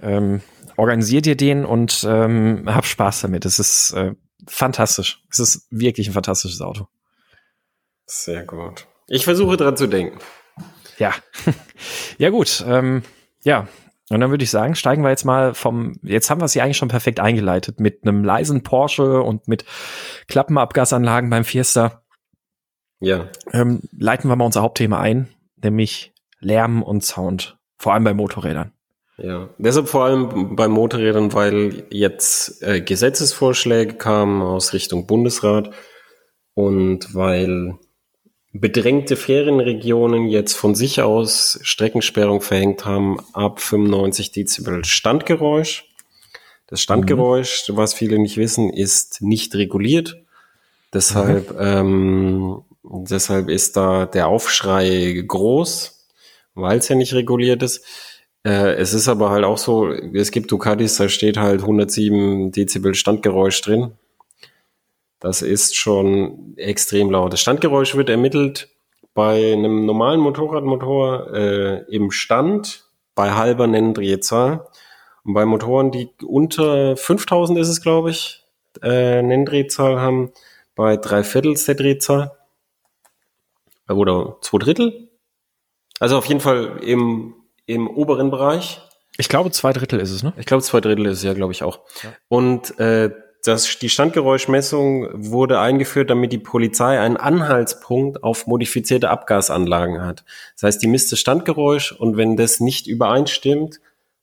ähm, organisier dir den und ähm, hab Spaß damit. Es ist äh, fantastisch. Es ist wirklich ein fantastisches Auto. Sehr gut. Ich versuche dran zu denken. Ja. ja, gut. Ähm, ja. Und dann würde ich sagen, steigen wir jetzt mal vom, jetzt haben wir es ja eigentlich schon perfekt eingeleitet mit einem leisen Porsche und mit Klappenabgasanlagen beim Fiesta. Ja. Ähm, leiten wir mal unser Hauptthema ein, nämlich Lärm und Sound, vor allem bei Motorrädern. Ja, deshalb vor allem bei Motorrädern, weil jetzt äh, Gesetzesvorschläge kamen aus Richtung Bundesrat und weil bedrängte Ferienregionen jetzt von sich aus Streckensperrung verhängt haben ab 95 Dezibel Standgeräusch. Das Standgeräusch, mhm. was viele nicht wissen, ist nicht reguliert. Deshalb, mhm. ähm, deshalb ist da der Aufschrei groß weil es ja nicht reguliert ist. Äh, es ist aber halt auch so, es gibt Ducatis, da steht halt 107 Dezibel Standgeräusch drin. Das ist schon extrem laut. Das Standgeräusch wird ermittelt bei einem normalen Motorradmotor äh, im Stand bei halber Nenndrehzahl. Und bei Motoren, die unter 5000 ist es, glaube ich, äh, Nenndrehzahl haben, bei drei Viertels der Drehzahl. Oder zwei Drittel, also auf jeden Fall im, im oberen Bereich. Ich glaube, zwei Drittel ist es, ne? Ich glaube, zwei Drittel ist es ja, glaube ich auch. Ja. Und äh, das, die Standgeräuschmessung wurde eingeführt, damit die Polizei einen Anhaltspunkt auf modifizierte Abgasanlagen hat. Das heißt, die misst das Standgeräusch und wenn das nicht übereinstimmt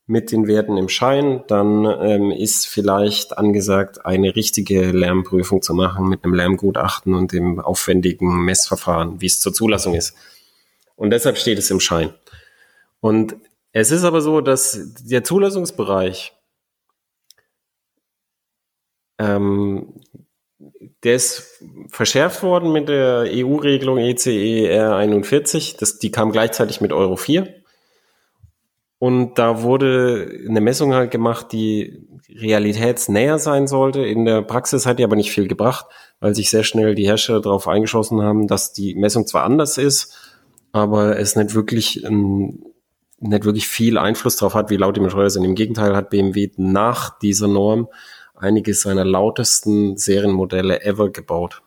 mit den Werten im Schein, dann ähm, ist vielleicht angesagt, eine richtige Lärmprüfung zu machen mit einem Lärmgutachten und dem aufwendigen Messverfahren, wie es zur Zulassung ist. Und deshalb steht es im Schein. Und es ist aber so, dass der Zulassungsbereich, ähm, der ist verschärft worden mit der EU-Regelung ECE R41. Das, die kam gleichzeitig mit Euro 4. Und da wurde eine Messung halt gemacht, die realitätsnäher sein sollte. In der Praxis hat die aber nicht viel gebracht, weil sich sehr schnell die Hersteller darauf eingeschossen haben, dass die Messung zwar anders ist, aber es nicht wirklich ein, nicht wirklich viel Einfluss darauf hat, wie laut die Motorräder sind. Im Gegenteil hat BMW nach dieser Norm einige seiner lautesten Serienmodelle ever gebaut.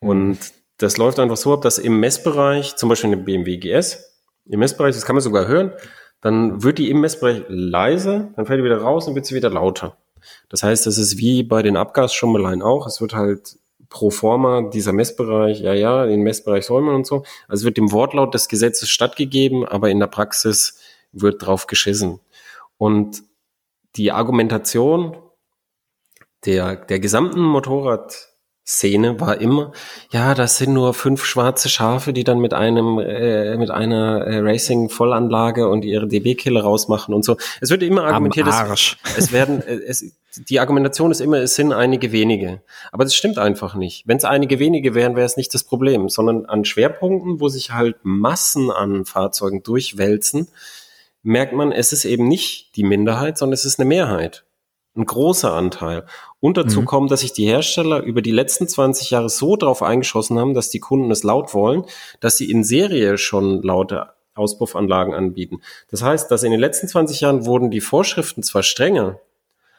Und das läuft einfach so ab, dass im Messbereich, zum Beispiel in BMW GS, im Messbereich, das kann man sogar hören, dann wird die im Messbereich leise, dann fällt die wieder raus und wird sie wieder lauter. Das heißt, das ist wie bei den Abgasschummeleien auch. Es wird halt pro forma dieser Messbereich, ja, ja, den Messbereich soll man und so. Also wird dem Wortlaut des Gesetzes stattgegeben, aber in der Praxis wird drauf geschissen. Und die Argumentation der, der gesamten Motorrad Szene war immer, ja, das sind nur fünf schwarze Schafe, die dann mit einem äh, mit einer äh, Racing Vollanlage und ihre DB-Killer rausmachen und so. Es wird immer argumentiert, dass es werden äh, es die Argumentation ist immer, es sind einige wenige. Aber das stimmt einfach nicht. Wenn es einige wenige wären, wäre es nicht das Problem, sondern an Schwerpunkten, wo sich halt Massen an Fahrzeugen durchwälzen, merkt man, es ist eben nicht die Minderheit, sondern es ist eine Mehrheit ein großer Anteil. Und dazu mhm. kommt, dass sich die Hersteller über die letzten 20 Jahre so drauf eingeschossen haben, dass die Kunden es laut wollen, dass sie in Serie schon laute Auspuffanlagen anbieten. Das heißt, dass in den letzten 20 Jahren wurden die Vorschriften zwar strenger,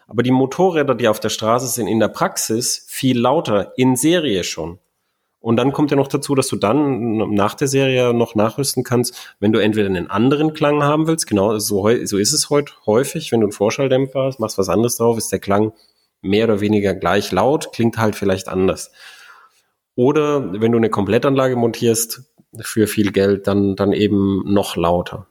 aber die Motorräder, die auf der Straße sind, in der Praxis viel lauter, in Serie schon. Und dann kommt ja noch dazu, dass du dann nach der Serie noch nachrüsten kannst, wenn du entweder einen anderen Klang haben willst, genau so, so ist es heute häufig, wenn du einen Vorschalldämpfer hast, machst was anderes drauf, ist der Klang mehr oder weniger gleich laut, klingt halt vielleicht anders. Oder wenn du eine Komplettanlage montierst für viel Geld, dann, dann eben noch lauter.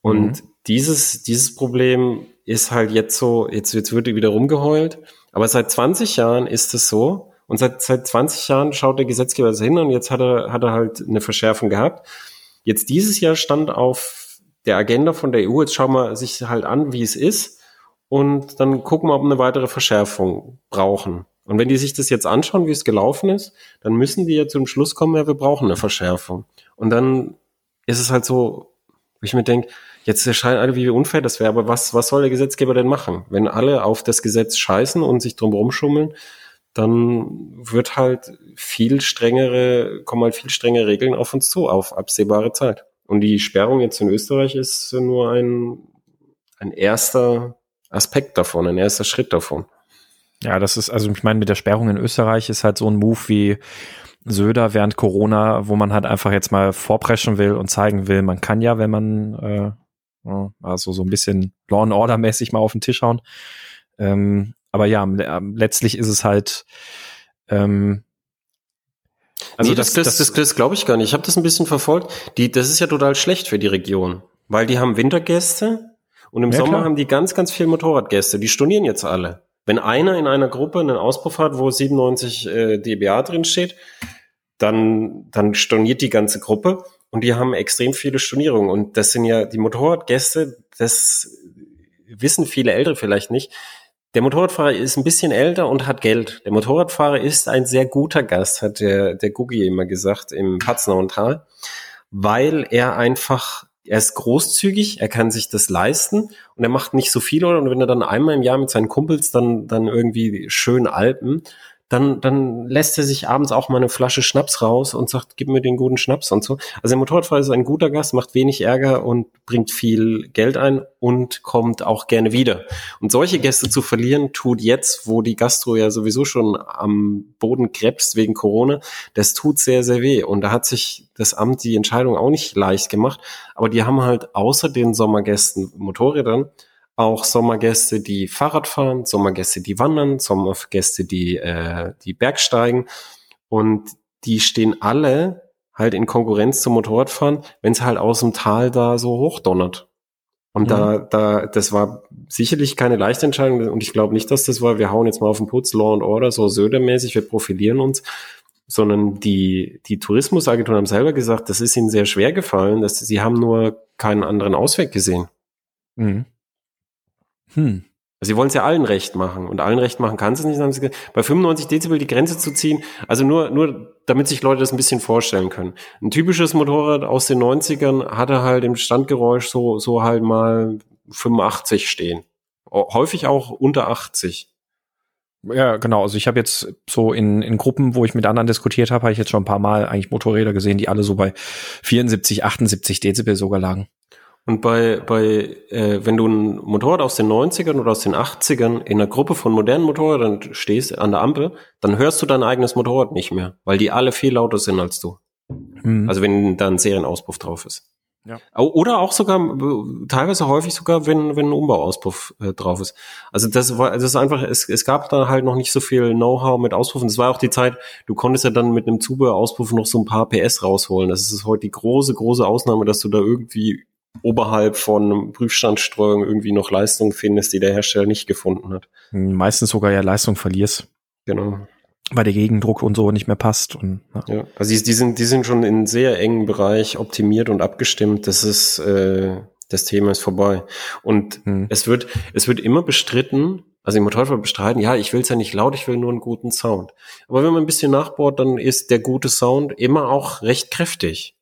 Und mhm. dieses, dieses Problem ist halt jetzt so, jetzt, jetzt wird wieder rumgeheult, aber seit 20 Jahren ist es so, und seit, seit 20 Jahren schaut der Gesetzgeber das hin und jetzt hat er, hat er halt eine Verschärfung gehabt. Jetzt dieses Jahr stand auf der Agenda von der EU, jetzt schauen wir sich halt an, wie es ist und dann gucken wir, ob wir eine weitere Verschärfung brauchen. Und wenn die sich das jetzt anschauen, wie es gelaufen ist, dann müssen die ja zum Schluss kommen, ja, wir brauchen eine Verschärfung. Und dann ist es halt so, wo ich mir denke, jetzt erscheinen alle, wie unfair das wäre, aber was, was soll der Gesetzgeber denn machen? Wenn alle auf das Gesetz scheißen und sich drum rumschummeln, dann wird halt viel strengere, kommen halt viel strengere Regeln auf uns zu, auf absehbare Zeit. Und die Sperrung jetzt in Österreich ist nur ein, ein erster Aspekt davon, ein erster Schritt davon. Ja, das ist, also ich meine, mit der Sperrung in Österreich ist halt so ein Move wie Söder während Corona, wo man halt einfach jetzt mal vorpreschen will und zeigen will, man kann ja, wenn man äh, also so ein bisschen Law and Order mäßig mal auf den Tisch hauen. Ähm, aber ja, letztlich ist es halt ähm, also nee, das, das, das, das, das glaube ich gar nicht. Ich habe das ein bisschen verfolgt. Die, das ist ja total schlecht für die Region, weil die haben Wintergäste und im ja, Sommer klar. haben die ganz, ganz viel Motorradgäste. Die stornieren jetzt alle. Wenn einer in einer Gruppe einen Auspuff hat, wo 97 äh, dBA drin steht, dann, dann storniert die ganze Gruppe und die haben extrem viele Stornierungen. Und das sind ja die Motorradgäste, das wissen viele Ältere vielleicht nicht. Der Motorradfahrer ist ein bisschen älter und hat Geld. Der Motorradfahrer ist ein sehr guter Gast, hat der, der Gugi immer gesagt im Patzner Tal, weil er einfach, er ist großzügig, er kann sich das leisten und er macht nicht so viel. Und wenn er dann einmal im Jahr mit seinen Kumpels dann, dann irgendwie schön Alpen, dann, dann lässt er sich abends auch mal eine Flasche Schnaps raus und sagt, gib mir den guten Schnaps und so. Also der Motorradfahrer ist ein guter Gast, macht wenig Ärger und bringt viel Geld ein und kommt auch gerne wieder. Und solche Gäste zu verlieren, tut jetzt, wo die Gastro ja sowieso schon am Boden krebst wegen Corona, das tut sehr, sehr weh. Und da hat sich das Amt die Entscheidung auch nicht leicht gemacht. Aber die haben halt außer den Sommergästen Motorrädern auch Sommergäste, die Fahrrad fahren, Sommergäste, die wandern, Sommergäste, die, äh, die Bergsteigen. Und die stehen alle halt in Konkurrenz zum Motorradfahren, wenn es halt aus dem Tal da so hochdonnert. Und mhm. da, da, das war sicherlich keine leichte Entscheidung und ich glaube nicht, dass das war, wir hauen jetzt mal auf den Putz, Law and Order, so Södermäßig, wir profilieren uns, sondern die, die Tourismusagenturen haben selber gesagt, das ist ihnen sehr schwer gefallen, dass sie haben nur keinen anderen Ausweg gesehen. Mhm. Hm. Sie wollen es ja allen recht machen und allen recht machen kann es nicht. Haben sie bei 95 Dezibel die Grenze zu ziehen, also nur, nur damit sich Leute das ein bisschen vorstellen können. Ein typisches Motorrad aus den 90ern hatte halt im Standgeräusch so, so halt mal 85 stehen. Häufig auch unter 80. Ja, genau. Also ich habe jetzt so in, in Gruppen, wo ich mit anderen diskutiert habe, habe ich jetzt schon ein paar Mal eigentlich Motorräder gesehen, die alle so bei 74, 78 Dezibel sogar lagen. Und bei, bei äh, wenn du ein Motorrad aus den 90ern oder aus den 80ern in einer Gruppe von modernen Motorrädern stehst an der Ampel, dann hörst du dein eigenes Motorrad nicht mehr, weil die alle viel lauter sind als du. Mhm. Also wenn da ein Serienauspuff drauf ist. Ja. Oder auch sogar, teilweise häufig sogar, wenn, wenn ein Umbauauspuff äh, drauf ist. Also das war, das ist einfach, es, es gab da halt noch nicht so viel Know-how mit Auspuffen. Das war auch die Zeit, du konntest ja dann mit einem Zubehörauspuff noch so ein paar PS rausholen. Das ist heute die große, große Ausnahme, dass du da irgendwie oberhalb von Prüfstandstreuung irgendwie noch Leistung findest, die der Hersteller nicht gefunden hat. Meistens sogar ja Leistung verlierst. Genau. Weil der Gegendruck und so nicht mehr passt. Und, ja. ja also die, die, sind, die sind schon in sehr engen Bereich optimiert und abgestimmt. Das ist, äh, das Thema ist vorbei. Und hm. es wird, es wird immer bestritten, also im Motorrad bestreiten, ja, ich will es ja nicht laut, ich will nur einen guten Sound. Aber wenn man ein bisschen nachbohrt, dann ist der gute Sound immer auch recht kräftig.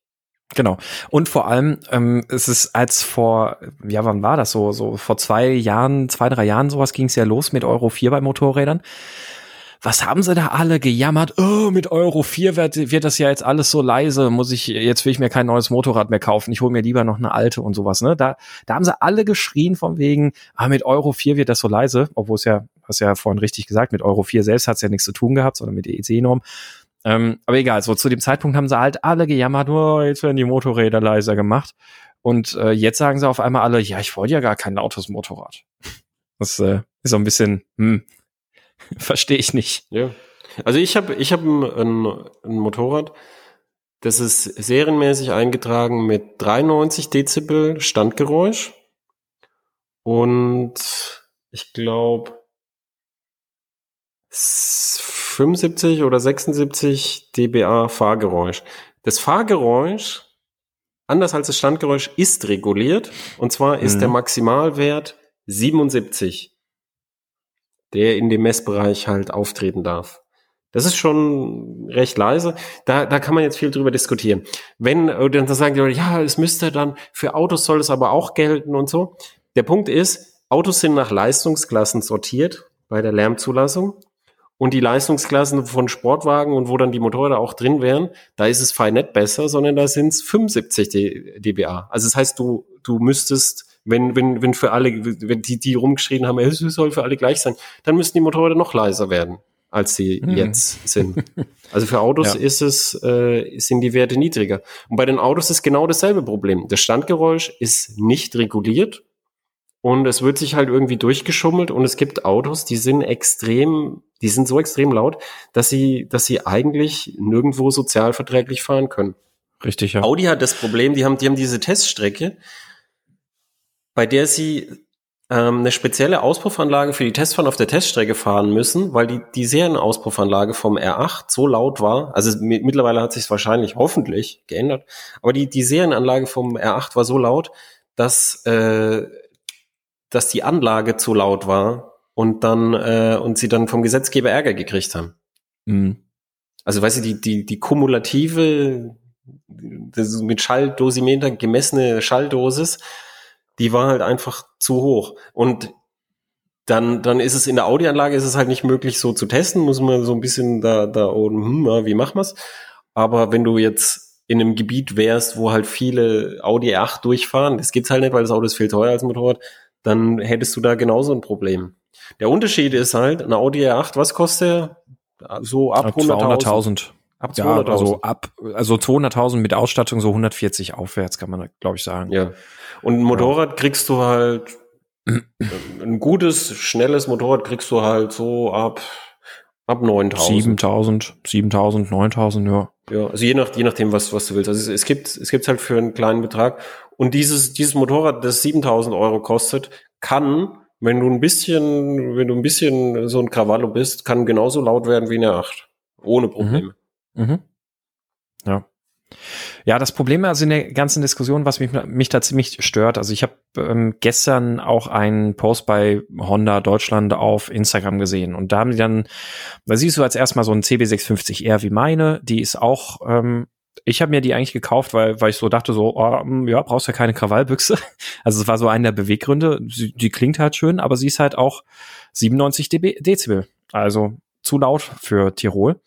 Genau. Und vor allem, ähm, es ist als vor, ja, wann war das so? So vor zwei Jahren, zwei, drei Jahren sowas ging es ja los mit Euro 4 bei Motorrädern. Was haben sie da alle gejammert? Oh, mit Euro 4 wird, wird das ja jetzt alles so leise. Muss ich, jetzt will ich mir kein neues Motorrad mehr kaufen. Ich hole mir lieber noch eine alte und sowas, ne? Da, da haben sie alle geschrien von wegen, ah, mit Euro 4 wird das so leise, obwohl es ja, hast ja vorhin richtig gesagt, mit Euro 4 selbst hat es ja nichts zu tun gehabt, sondern mit der EC-Norm. Ähm, aber egal, so zu dem Zeitpunkt haben sie halt alle gejammert, oh, jetzt werden die Motorräder leiser gemacht. Und äh, jetzt sagen sie auf einmal alle, ja, ich wollte ja gar kein lautes Motorrad. Das äh, ist so ein bisschen, hm, verstehe ich nicht. Ja. Also ich habe ich hab ein, ein, Motorrad, das ist serienmäßig eingetragen mit 93 Dezibel Standgeräusch und ich glaube 75 oder 76 dBA Fahrgeräusch. Das Fahrgeräusch, anders als das Standgeräusch, ist reguliert. Und zwar ist mhm. der Maximalwert 77, der in dem Messbereich halt auftreten darf. Das ist schon recht leise. Da, da kann man jetzt viel drüber diskutieren. Wenn, dann sagen die Leute, ja, es müsste dann, für Autos soll es aber auch gelten und so. Der Punkt ist, Autos sind nach Leistungsklassen sortiert bei der Lärmzulassung. Und die Leistungsklassen von Sportwagen und wo dann die Motorräder auch drin wären, da ist es fein nicht besser, sondern da sind es 75 dBA. Also das heißt, du, du müsstest, wenn, wenn, wenn für alle, wenn die, die rumgeschrien haben, es soll für alle gleich sein, dann müssten die Motorräder noch leiser werden, als sie mhm. jetzt sind. Also für Autos ja. ist es, äh, sind die Werte niedriger. Und bei den Autos ist genau dasselbe Problem. Das Standgeräusch ist nicht reguliert und es wird sich halt irgendwie durchgeschummelt und es gibt Autos, die sind extrem, die sind so extrem laut, dass sie, dass sie eigentlich nirgendwo sozialverträglich fahren können. Richtig, ja. Audi hat das Problem, die haben, die haben diese Teststrecke, bei der sie ähm, eine spezielle Auspuffanlage für die Testfahren auf der Teststrecke fahren müssen, weil die, die Serienauspufanlage vom R8 so laut war, also mittlerweile hat sich wahrscheinlich hoffentlich geändert, aber die, die Serienanlage vom R8 war so laut, dass äh, dass die Anlage zu laut war und dann äh, und sie dann vom Gesetzgeber Ärger gekriegt haben. Mhm. Also weißt du, die, die, die kumulative, das mit Schalldosimeter gemessene Schalldosis, die war halt einfach zu hoch. Und dann, dann ist es in der Audioanlage ist es halt nicht möglich, so zu testen, muss man so ein bisschen da, da oben, hm, wie machen wir's? Aber wenn du jetzt in einem Gebiet wärst, wo halt viele Audi 8 durchfahren, das gibt's halt nicht, weil das Auto ist viel teurer als Motorrad, dann hättest du da genauso ein Problem. Der Unterschied ist halt, ein Audi R8, was kostet der? So ab 100.000. Ab 200.000. Ja, also ab, also 200.000 mit Ausstattung, so 140 aufwärts, kann man, glaube ich, sagen. Ja. Und ein Motorrad ja. kriegst du halt, ein gutes, schnelles Motorrad kriegst du halt so ab, ab 9.000. 7.000, 7.000, 9.000, ja. Ja, also je nach, je nachdem, was, was du willst. Also es, es gibt, es gibt halt für einen kleinen Betrag. Und dieses, dieses Motorrad, das 7000 Euro kostet, kann, wenn du ein bisschen, wenn du ein bisschen so ein Krawallo bist, kann genauso laut werden wie eine 8. Ohne Probleme. Mhm. Mhm. Ja. Ja, das Problem also in der ganzen Diskussion, was mich, mich da ziemlich stört, also ich habe ähm, gestern auch einen Post bei Honda Deutschland auf Instagram gesehen und da haben die dann, da siehst du als erstmal so ein CB650R wie meine, die ist auch, ähm, ich habe mir die eigentlich gekauft, weil, weil ich so dachte, so, oh, ja, brauchst ja keine Krawallbüchse. Also es war so einer der Beweggründe. Sie, die klingt halt schön, aber sie ist halt auch 97 dB, Dezibel. Also zu laut für Tirol.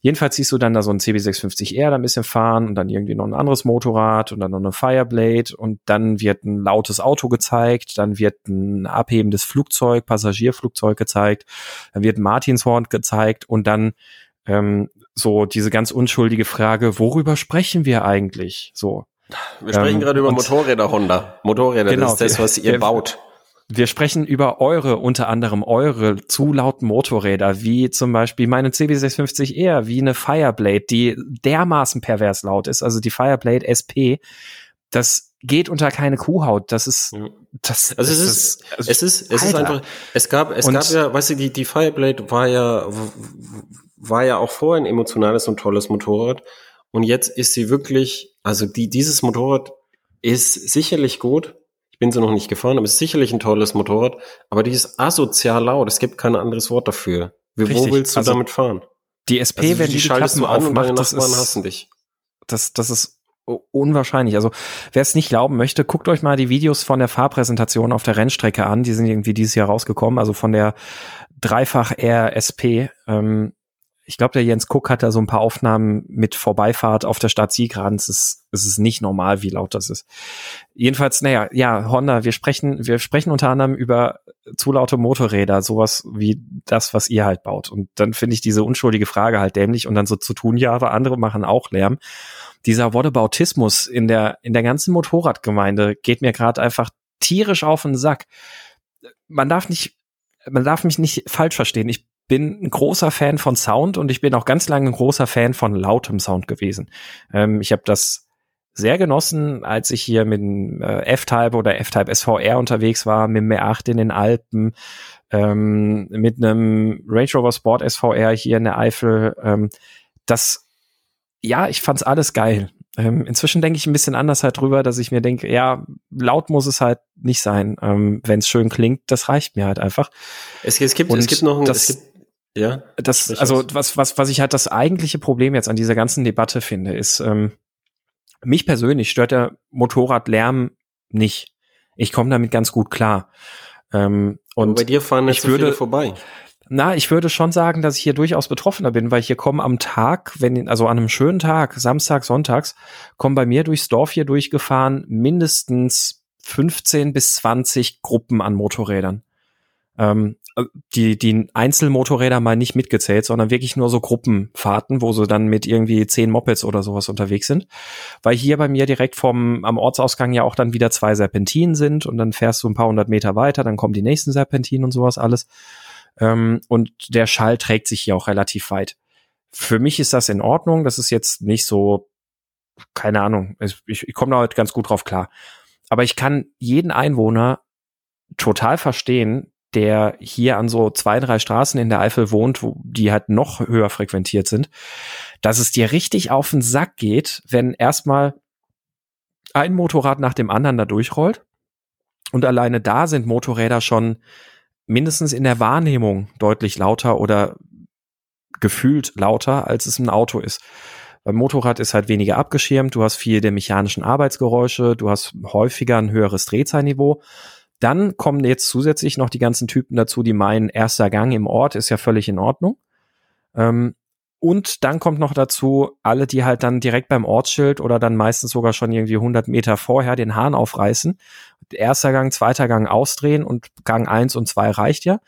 Jedenfalls siehst du dann da so ein CB650R da ein bisschen fahren und dann irgendwie noch ein anderes Motorrad und dann noch eine Fireblade und dann wird ein lautes Auto gezeigt, dann wird ein abhebendes Flugzeug, Passagierflugzeug gezeigt, dann wird ein Martinshorn gezeigt und dann ähm, so diese ganz unschuldige Frage, worüber sprechen wir eigentlich? So. Wir sprechen ähm, gerade über Motorräder Honda. Motorräder, genau, das ist das, was ihr wir, baut. Wir sprechen über eure, unter anderem eure zu lauten Motorräder, wie zum Beispiel meine CB650R, wie eine Fireblade, die dermaßen pervers laut ist, also die Fireblade SP. Das geht unter keine Kuhhaut. Das ist, das, also es ist, das, also es ist, es Alter. ist einfach, es gab, es Und gab ja, weißt du, die, die Fireblade war ja, war ja auch vorher ein emotionales und tolles Motorrad. Und jetzt ist sie wirklich, also die, dieses Motorrad ist sicherlich gut, ich bin sie noch nicht gefahren, aber es ist sicherlich ein tolles Motorrad, aber die ist asozial laut. Es gibt kein anderes Wort dafür. Wie, wo willst du also damit fahren? Die SP, also, wenn die, die schaltest du an aufmacht, und deine das ist, hassen dich. Das, das ist unwahrscheinlich. Also wer es nicht glauben möchte, guckt euch mal die Videos von der Fahrpräsentation auf der Rennstrecke an. Die sind irgendwie dieses Jahr rausgekommen. Also von der Dreifach R SP. Ähm, ich glaube, der Jens Cook hat da so ein paar Aufnahmen mit Vorbeifahrt auf der Stadt Siegraden. Es ist, es ist nicht normal, wie laut das ist. Jedenfalls, naja, ja, Honda, wir sprechen, wir sprechen unter anderem über zu laute Motorräder, sowas wie das, was ihr halt baut. Und dann finde ich diese unschuldige Frage halt dämlich und dann so zu tun, ja, aber andere machen auch Lärm. Dieser Whataboutismus in der, in der ganzen Motorradgemeinde geht mir gerade einfach tierisch auf den Sack. Man darf nicht, man darf mich nicht falsch verstehen. Ich bin ein großer Fan von Sound und ich bin auch ganz lange ein großer Fan von lautem Sound gewesen. Ähm, ich habe das sehr genossen, als ich hier mit dem äh, F-Type oder F-Type SVR unterwegs war, mit dem R8 in den Alpen, ähm, mit einem Range Rover Sport SVR hier in der Eifel. Ähm, das, ja, ich fand's alles geil. Ähm, inzwischen denke ich ein bisschen anders halt drüber, dass ich mir denke, ja, laut muss es halt nicht sein. Ähm, Wenn es schön klingt, das reicht mir halt einfach. Es, es gibt, und es gibt noch ein, das, es gibt ja. Das, also was, was, was ich halt das eigentliche Problem jetzt an dieser ganzen Debatte finde, ist, ähm, mich persönlich stört der Motorradlärm nicht. Ich komme damit ganz gut klar. Ähm, und bei dir fahren nicht ich so würde, vorbei. Na, ich würde schon sagen, dass ich hier durchaus betroffener bin, weil hier kommen am Tag, wenn, also an einem schönen Tag, Samstag, Sonntags, kommen bei mir durchs Dorf hier durchgefahren mindestens 15 bis 20 Gruppen an Motorrädern. Ähm, die, die Einzelmotorräder mal nicht mitgezählt, sondern wirklich nur so Gruppenfahrten, wo sie dann mit irgendwie zehn Mopeds oder sowas unterwegs sind. Weil hier bei mir direkt vom, am Ortsausgang ja auch dann wieder zwei Serpentinen sind und dann fährst du ein paar hundert Meter weiter, dann kommen die nächsten Serpentinen und sowas alles. Ähm, und der Schall trägt sich hier auch relativ weit. Für mich ist das in Ordnung. Das ist jetzt nicht so, keine Ahnung. Ich, ich komme da halt ganz gut drauf klar. Aber ich kann jeden Einwohner total verstehen, der hier an so zwei, drei Straßen in der Eifel wohnt, wo die halt noch höher frequentiert sind, dass es dir richtig auf den Sack geht, wenn erstmal ein Motorrad nach dem anderen da durchrollt. Und alleine da sind Motorräder schon mindestens in der Wahrnehmung deutlich lauter oder gefühlt lauter, als es ein Auto ist. Beim Motorrad ist halt weniger abgeschirmt, du hast viel der mechanischen Arbeitsgeräusche, du hast häufiger ein höheres Drehzahlniveau dann kommen jetzt zusätzlich noch die ganzen Typen dazu, die meinen, erster Gang im Ort ist ja völlig in Ordnung. Ähm, und dann kommt noch dazu, alle, die halt dann direkt beim Ortsschild oder dann meistens sogar schon irgendwie 100 Meter vorher den Hahn aufreißen. Erster Gang, zweiter Gang ausdrehen und Gang eins und zwei reicht ja.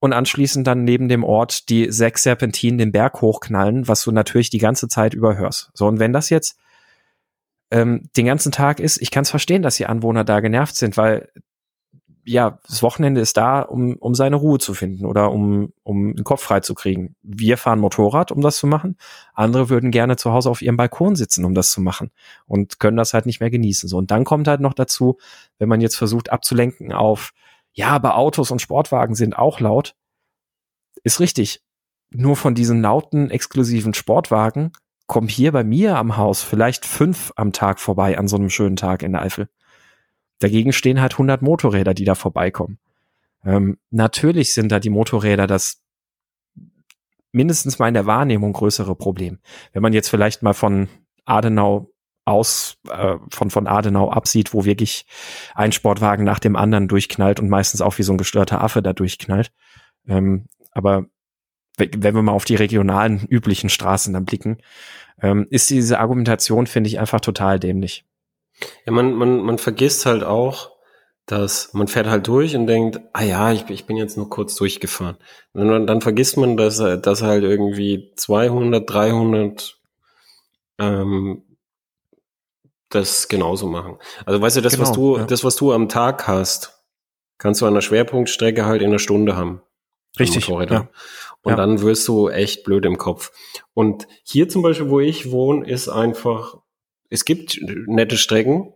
Und anschließend dann neben dem Ort die sechs Serpentinen den Berg hochknallen, was du natürlich die ganze Zeit überhörst. So, und wenn das jetzt ähm, den ganzen Tag ist, ich kann es verstehen, dass die Anwohner da genervt sind, weil ja, das Wochenende ist da, um, um seine Ruhe zu finden oder um, um den Kopf frei zu kriegen. Wir fahren Motorrad, um das zu machen. Andere würden gerne zu Hause auf ihrem Balkon sitzen, um das zu machen und können das halt nicht mehr genießen. So. Und dann kommt halt noch dazu, wenn man jetzt versucht abzulenken auf, ja, aber Autos und Sportwagen sind auch laut. Ist richtig. Nur von diesen lauten, exklusiven Sportwagen kommen hier bei mir am Haus vielleicht fünf am Tag vorbei an so einem schönen Tag in der Eifel. Dagegen stehen halt 100 Motorräder, die da vorbeikommen. Ähm, natürlich sind da die Motorräder das mindestens mal in der Wahrnehmung größere Problem. Wenn man jetzt vielleicht mal von Adenau aus, äh, von, von Adenau absieht, wo wirklich ein Sportwagen nach dem anderen durchknallt und meistens auch wie so ein gestörter Affe da durchknallt. Ähm, aber wenn wir mal auf die regionalen üblichen Straßen dann blicken, ähm, ist diese Argumentation, finde ich, einfach total dämlich. Ja, man, man, man vergisst halt auch, dass man fährt halt durch und denkt, ah ja, ich, ich bin jetzt nur kurz durchgefahren. Und dann, dann vergisst man, dass, dass halt irgendwie 200, 300 ähm, das genauso machen. Also weißt du, das, genau, was du, ja. das, was du am Tag hast, kannst du an der Schwerpunktstrecke halt in einer Stunde haben. Richtig. Ja. Und ja. dann wirst du echt blöd im Kopf. Und hier zum Beispiel, wo ich wohne, ist einfach, es gibt nette Strecken,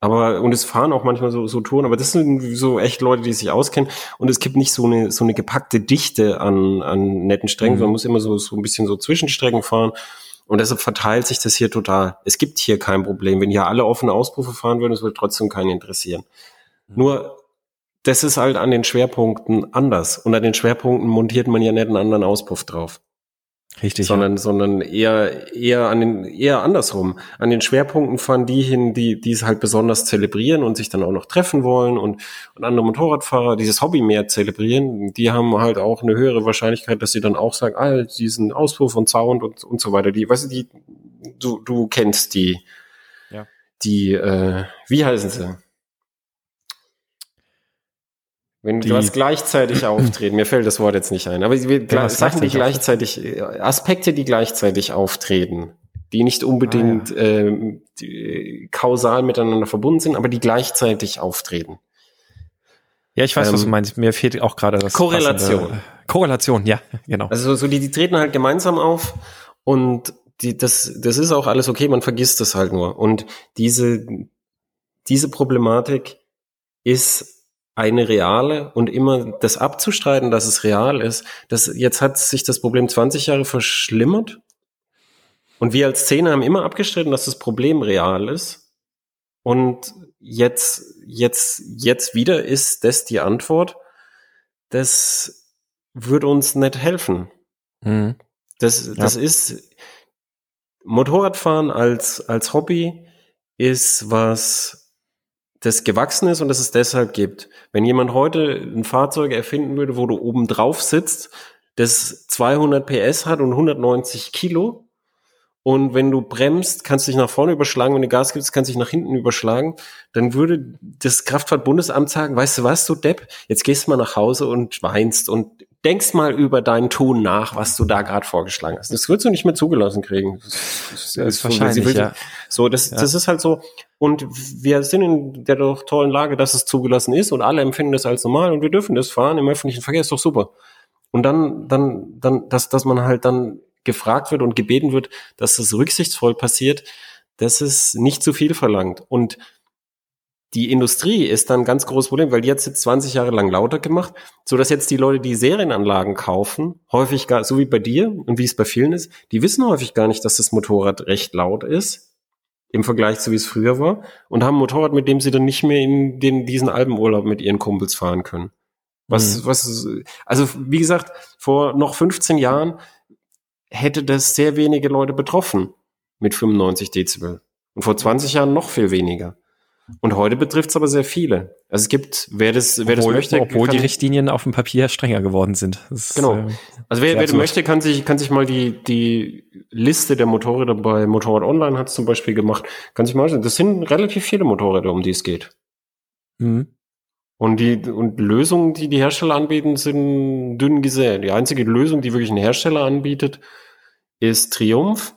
aber, und es fahren auch manchmal so, so Touren, aber das sind so echt Leute, die sich auskennen. Und es gibt nicht so eine, so eine gepackte Dichte an, an netten Strecken, mhm. man muss immer so, so ein bisschen so Zwischenstrecken fahren. Und deshalb verteilt sich das hier total. Es gibt hier kein Problem. Wenn hier alle offene Auspufe fahren würden, es würde trotzdem keinen interessieren. Mhm. Nur, das ist halt an den Schwerpunkten anders. Und an den Schwerpunkten montiert man ja nicht einen anderen Auspuff drauf. Richtig. Sondern, ja. sondern eher, eher an den, eher andersrum. An den Schwerpunkten fahren die hin, die, die es halt besonders zelebrieren und sich dann auch noch treffen wollen und, und andere Motorradfahrer dieses Hobby mehr zelebrieren. Die haben halt auch eine höhere Wahrscheinlichkeit, dass sie dann auch sagen, ah, diesen Auspuff und Sound und, und so weiter. Die, weißt du, die, du, du kennst die, ja. die, äh, wie heißen sie? Wenn die, du hast gleichzeitig auftreten, mir fällt das Wort jetzt nicht ein, aber ja, Sachen, die gleichzeitig, äh, Aspekte, die gleichzeitig auftreten, die nicht unbedingt ah, ja. äh, die, kausal miteinander verbunden sind, aber die gleichzeitig auftreten. Ja, ich weiß, ähm, was du ähm, meinst. Mir fehlt auch gerade das. Korrelation. Passende. Korrelation, ja, genau. Also so die, die treten halt gemeinsam auf und die, das, das ist auch alles okay, man vergisst das halt nur. Und diese, diese Problematik ist eine reale und immer das abzustreiten, dass es real ist, das, jetzt hat sich das Problem 20 Jahre verschlimmert. Und wir als Szene haben immer abgestritten, dass das Problem real ist. Und jetzt, jetzt, jetzt wieder ist das die Antwort. Das wird uns nicht helfen. Mhm. Das, das ja. ist, Motorradfahren als, als Hobby ist was, das gewachsen ist und das es deshalb gibt. Wenn jemand heute ein Fahrzeug erfinden würde, wo du oben drauf sitzt, das 200 PS hat und 190 Kilo, und wenn du bremst, kannst du dich nach vorne überschlagen, wenn du Gas gibst, kannst du dich nach hinten überschlagen, dann würde das Kraftfahrtbundesamt sagen, weißt du was, du Depp, jetzt gehst du mal nach Hause und weinst und denkst mal über deinen Tun nach, was du da gerade vorgeschlagen hast. Das würdest du nicht mehr zugelassen kriegen. Das, das ist wahrscheinlich, so, ja. So, das, ja. das ist halt so. Und wir sind in der doch tollen Lage, dass es zugelassen ist und alle empfinden das als normal und wir dürfen das fahren im öffentlichen Verkehr, ist doch super. Und dann, dann, dann, dass, dass man halt dann gefragt wird und gebeten wird, dass das rücksichtsvoll passiert, das ist nicht zu viel verlangt. Und die Industrie ist dann ein ganz großes Problem, weil die hat jetzt 20 Jahre lang lauter gemacht, so dass jetzt die Leute, die Serienanlagen kaufen, häufig gar, so wie bei dir und wie es bei vielen ist, die wissen häufig gar nicht, dass das Motorrad recht laut ist im Vergleich zu wie es früher war und haben ein Motorrad, mit dem sie dann nicht mehr in den, diesen Albenurlaub mit ihren Kumpels fahren können. Was, mhm. was, also wie gesagt, vor noch 15 Jahren hätte das sehr wenige Leute betroffen mit 95 Dezibel. Und vor 20 Jahren noch viel weniger. Und heute betrifft es aber sehr viele. Also es gibt, wer das, wer obwohl, das möchte, obwohl die Richtlinien auf dem Papier strenger geworden sind. Ist, genau. Äh, also wer, wer möchte, kann sich, kann sich mal die die Liste der Motorräder bei Motorrad Online hat zum Beispiel gemacht. Kann sich mal, das sind relativ viele Motorräder, um die es geht. Mhm. Und die und Lösungen, die die Hersteller anbieten, sind dünn gesät. Die einzige Lösung, die wirklich ein Hersteller anbietet, ist Triumph.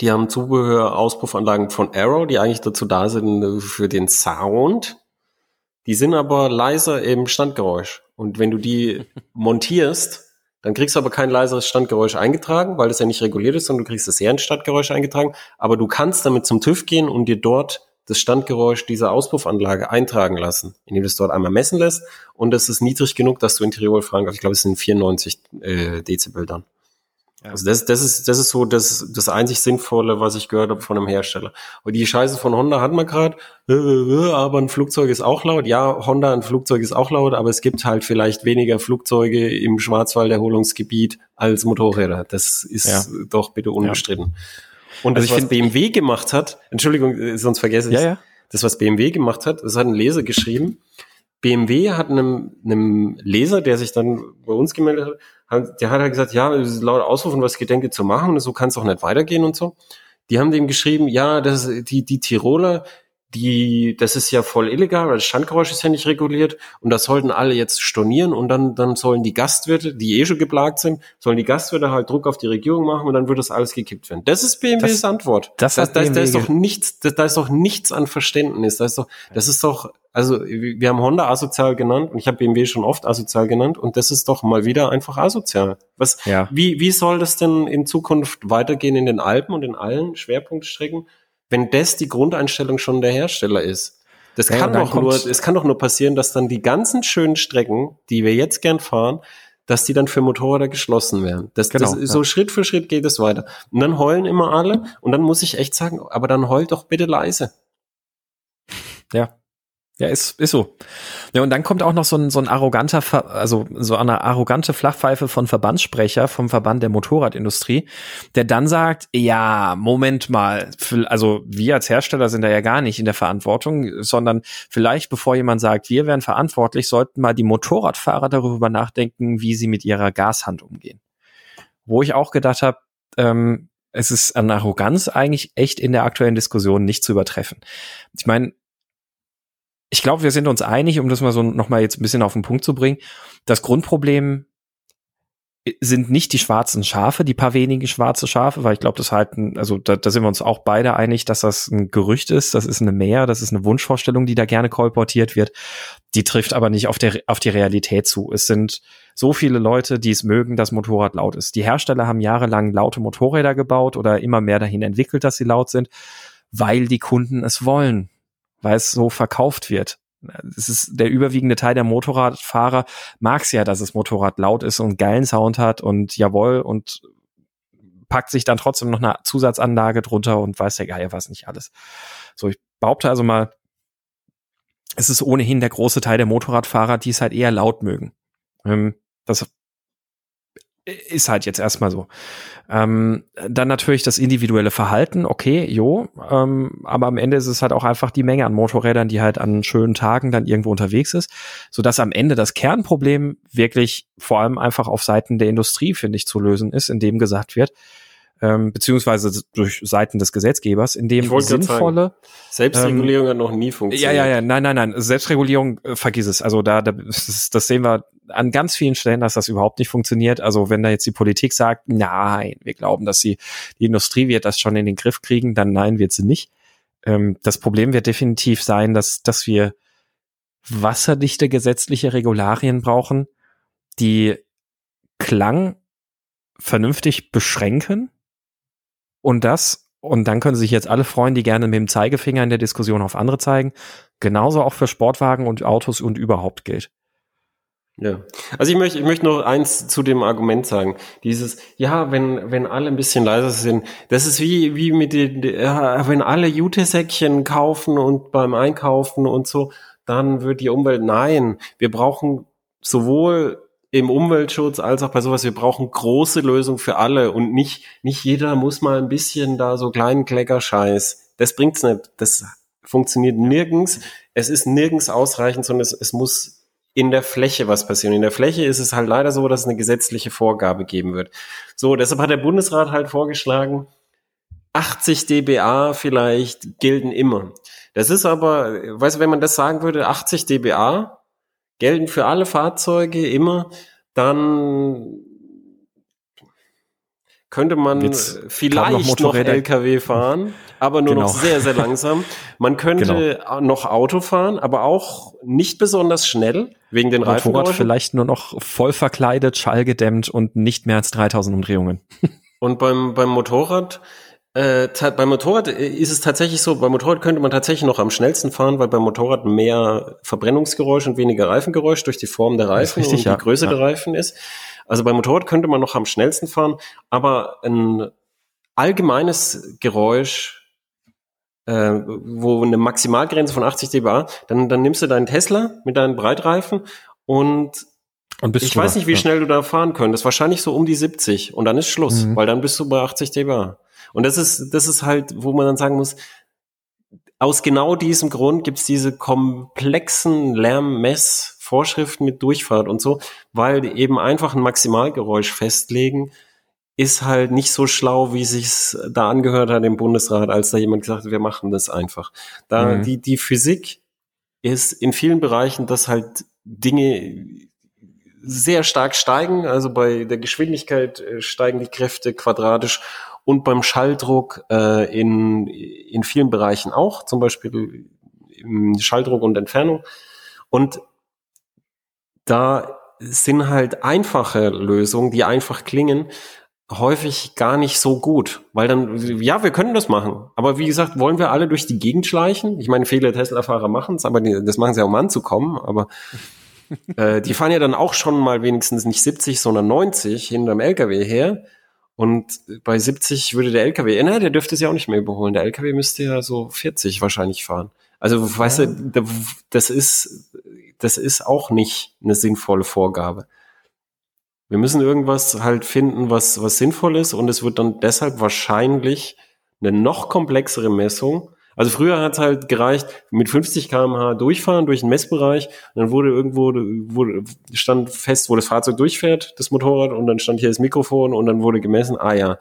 Die haben Zubehör, Auspuffanlagen von Arrow, die eigentlich dazu da sind äh, für den Sound. Die sind aber leiser im Standgeräusch. Und wenn du die montierst, dann kriegst du aber kein leiseres Standgeräusch eingetragen, weil das ja nicht reguliert ist, sondern du kriegst das Serienstandgeräusch eingetragen. Aber du kannst damit zum TÜV gehen und dir dort das Standgeräusch dieser Auspuffanlage eintragen lassen, indem du es dort einmal messen lässt. Und es ist niedrig genug, dass du in Tirol fragen kannst. Ich glaube, es sind 94 äh, Dezibel dann. Ja. Also das, das ist, das ist so das, das einzig Sinnvolle, was ich gehört habe von einem Hersteller. Und die Scheiße von Honda hat man gerade, äh, äh, aber ein Flugzeug ist auch laut. Ja, Honda, ein Flugzeug ist auch laut, aber es gibt halt vielleicht weniger Flugzeuge im Schwarzwalderholungsgebiet als Motorräder. Das ist ja. doch bitte unbestritten. Ja. Und also das, was BMW gemacht hat, Entschuldigung, äh, sonst vergesse ich ja, ja. das, was BMW gemacht hat, das hat ein Leser geschrieben. BMW hat einem, einem Leser, der sich dann bei uns gemeldet hat, der hat halt gesagt, ja, laut Ausrufen, was Gedenke zu machen, so kann es doch nicht weitergehen und so. Die haben dem geschrieben, ja, das, die, die Tiroler, die, das ist ja voll illegal, weil das Standgeräusch ist ja nicht reguliert und das sollten alle jetzt stornieren und dann, dann sollen die Gastwirte, die eh schon geplagt sind, sollen die Gastwirte halt Druck auf die Regierung machen und dann wird das alles gekippt werden. Das ist BMWs das, Antwort. Das, das, das, da ist doch nichts, da, da ist doch nichts an Verständnis. Da ist doch, das ist doch, also wir haben Honda asozial genannt und ich habe BMW schon oft asozial genannt und das ist doch mal wieder einfach asozial. Was, ja. wie, wie soll das denn in Zukunft weitergehen in den Alpen und in allen Schwerpunktstrecken? Wenn das die Grundeinstellung schon der Hersteller ist. Das ja, kann doch nur, es kann doch nur passieren, dass dann die ganzen schönen Strecken, die wir jetzt gern fahren, dass die dann für Motorräder geschlossen werden. Das, genau, das, ja. So Schritt für Schritt geht es weiter. Und dann heulen immer alle und dann muss ich echt sagen, aber dann heult doch bitte leise. Ja, ja, ist, ist so. Ja, und dann kommt auch noch so ein, so ein arroganter, also so eine arrogante Flachpfeife von Verbandssprecher vom Verband der Motorradindustrie, der dann sagt, ja, Moment mal, also wir als Hersteller sind da ja gar nicht in der Verantwortung, sondern vielleicht bevor jemand sagt, wir wären verantwortlich, sollten mal die Motorradfahrer darüber nachdenken, wie sie mit ihrer Gashand umgehen. Wo ich auch gedacht habe, ähm, es ist an Arroganz eigentlich echt in der aktuellen Diskussion nicht zu übertreffen. Ich meine, ich glaube, wir sind uns einig, um das mal so nochmal jetzt ein bisschen auf den Punkt zu bringen. Das Grundproblem sind nicht die schwarzen Schafe, die paar wenigen schwarze Schafe, weil ich glaube, das halten, also da, da sind wir uns auch beide einig, dass das ein Gerücht ist, das ist eine Mehr, das ist eine Wunschvorstellung, die da gerne kolportiert wird. Die trifft aber nicht auf, der, auf die Realität zu. Es sind so viele Leute, die es mögen, dass Motorrad laut ist. Die Hersteller haben jahrelang laute Motorräder gebaut oder immer mehr dahin entwickelt, dass sie laut sind, weil die Kunden es wollen weil es so verkauft wird. Es ist der überwiegende Teil der Motorradfahrer mag es ja, dass das Motorrad laut ist und geilen Sound hat und jawohl und packt sich dann trotzdem noch eine Zusatzanlage drunter und weiß der Geier was nicht alles. So, ich behaupte also mal, es ist ohnehin der große Teil der Motorradfahrer, die es halt eher laut mögen. Ähm, das ist halt jetzt erstmal so. Ähm, dann natürlich das individuelle Verhalten, okay, jo, ähm, aber am Ende ist es halt auch einfach die Menge an Motorrädern, die halt an schönen Tagen dann irgendwo unterwegs ist, so dass am Ende das Kernproblem wirklich vor allem einfach auf Seiten der Industrie, finde ich, zu lösen ist, indem gesagt wird, ähm, beziehungsweise durch Seiten des Gesetzgebers, in dem sinnvolle Selbstregulierung ähm, hat noch nie funktioniert. Ja, ja, ja, nein, nein, nein, Selbstregulierung äh, vergiss es. Also da, da das, das sehen wir an ganz vielen Stellen, dass das überhaupt nicht funktioniert. Also wenn da jetzt die Politik sagt, nein, wir glauben, dass sie die Industrie wird das schon in den Griff kriegen, dann nein, wird sie nicht. Ähm, das Problem wird definitiv sein, dass dass wir wasserdichte gesetzliche Regularien brauchen, die Klang vernünftig beschränken und das, und dann können sich jetzt alle freuen, die gerne mit dem Zeigefinger in der Diskussion auf andere zeigen, genauso auch für Sportwagen und Autos und überhaupt gilt. Ja, also ich möchte, ich möchte noch eins zu dem Argument sagen. Dieses, ja, wenn, wenn alle ein bisschen leiser sind, das ist wie, wie mit den, ja, wenn alle Jutesäckchen kaufen und beim Einkaufen und so, dann wird die Umwelt, nein, wir brauchen sowohl im Umweltschutz als auch bei sowas, wir brauchen große Lösungen für alle und nicht, nicht jeder muss mal ein bisschen da so kleinen Kleckerscheiß. Das bringt's nicht. Das funktioniert nirgends. Es ist nirgends ausreichend, sondern es, es muss in der Fläche was passieren. In der Fläche ist es halt leider so, dass es eine gesetzliche Vorgabe geben wird. So, deshalb hat der Bundesrat halt vorgeschlagen, 80 dBA vielleicht gelten immer. Das ist aber, weißt du, wenn man das sagen würde, 80 dBA, gelten für alle Fahrzeuge immer, dann könnte man Jetzt vielleicht noch, noch, LKW fahren, aber nur genau. noch sehr, sehr langsam. Man könnte genau. noch Auto fahren, aber auch nicht besonders schnell, wegen den Reifen. Motorrad vielleicht nur noch voll verkleidet, schallgedämmt und nicht mehr als 3000 Umdrehungen. Und beim, beim Motorrad äh, beim Motorrad äh, ist es tatsächlich so, beim Motorrad könnte man tatsächlich noch am schnellsten fahren, weil beim Motorrad mehr Verbrennungsgeräusch und weniger Reifengeräusch durch die Form der Reifen richtig, und die ja. Größe ja. der Reifen ist. Also beim Motorrad könnte man noch am schnellsten fahren, aber ein allgemeines Geräusch, äh, wo eine Maximalgrenze von 80 dBA, dann, dann nimmst du deinen Tesla mit deinen Breitreifen und ich weiß nicht, wie ja. schnell du da fahren könntest. Wahrscheinlich so um die 70 und dann ist Schluss, mhm. weil dann bist du bei 80 dBA. Und das ist, das ist halt, wo man dann sagen muss, aus genau diesem Grund gibt's diese komplexen Lärmmessvorschriften mit Durchfahrt und so, weil eben einfach ein Maximalgeräusch festlegen ist halt nicht so schlau, wie sich's da angehört hat im Bundesrat, als da jemand gesagt hat, wir machen das einfach. Da mhm. die die Physik ist in vielen Bereichen, dass halt Dinge sehr stark steigen. Also bei der Geschwindigkeit äh, steigen die Kräfte quadratisch und beim Schalldruck äh, in, in vielen Bereichen auch, zum Beispiel im Schalldruck und Entfernung. Und da sind halt einfache Lösungen, die einfach klingen, häufig gar nicht so gut, weil dann, ja, wir können das machen, aber wie gesagt, wollen wir alle durch die Gegend schleichen? Ich meine, viele Tesla-Fahrer machen es, aber die, das machen sie ja, um anzukommen, aber äh, die fahren ja dann auch schon mal wenigstens nicht 70, sondern 90 hinterm LKW her. Und bei 70 würde der LKW, nein, der dürfte sie auch nicht mehr überholen. Der LKW müsste ja so 40 wahrscheinlich fahren. Also, ja. weißt du, das ist, das ist auch nicht eine sinnvolle Vorgabe. Wir müssen irgendwas halt finden, was, was sinnvoll ist und es wird dann deshalb wahrscheinlich eine noch komplexere Messung also früher hat es halt gereicht, mit 50 km/h durchfahren durch den Messbereich. Dann wurde irgendwo wurde, stand fest, wo das Fahrzeug durchfährt, das Motorrad, und dann stand hier das Mikrofon und dann wurde gemessen, ah ja.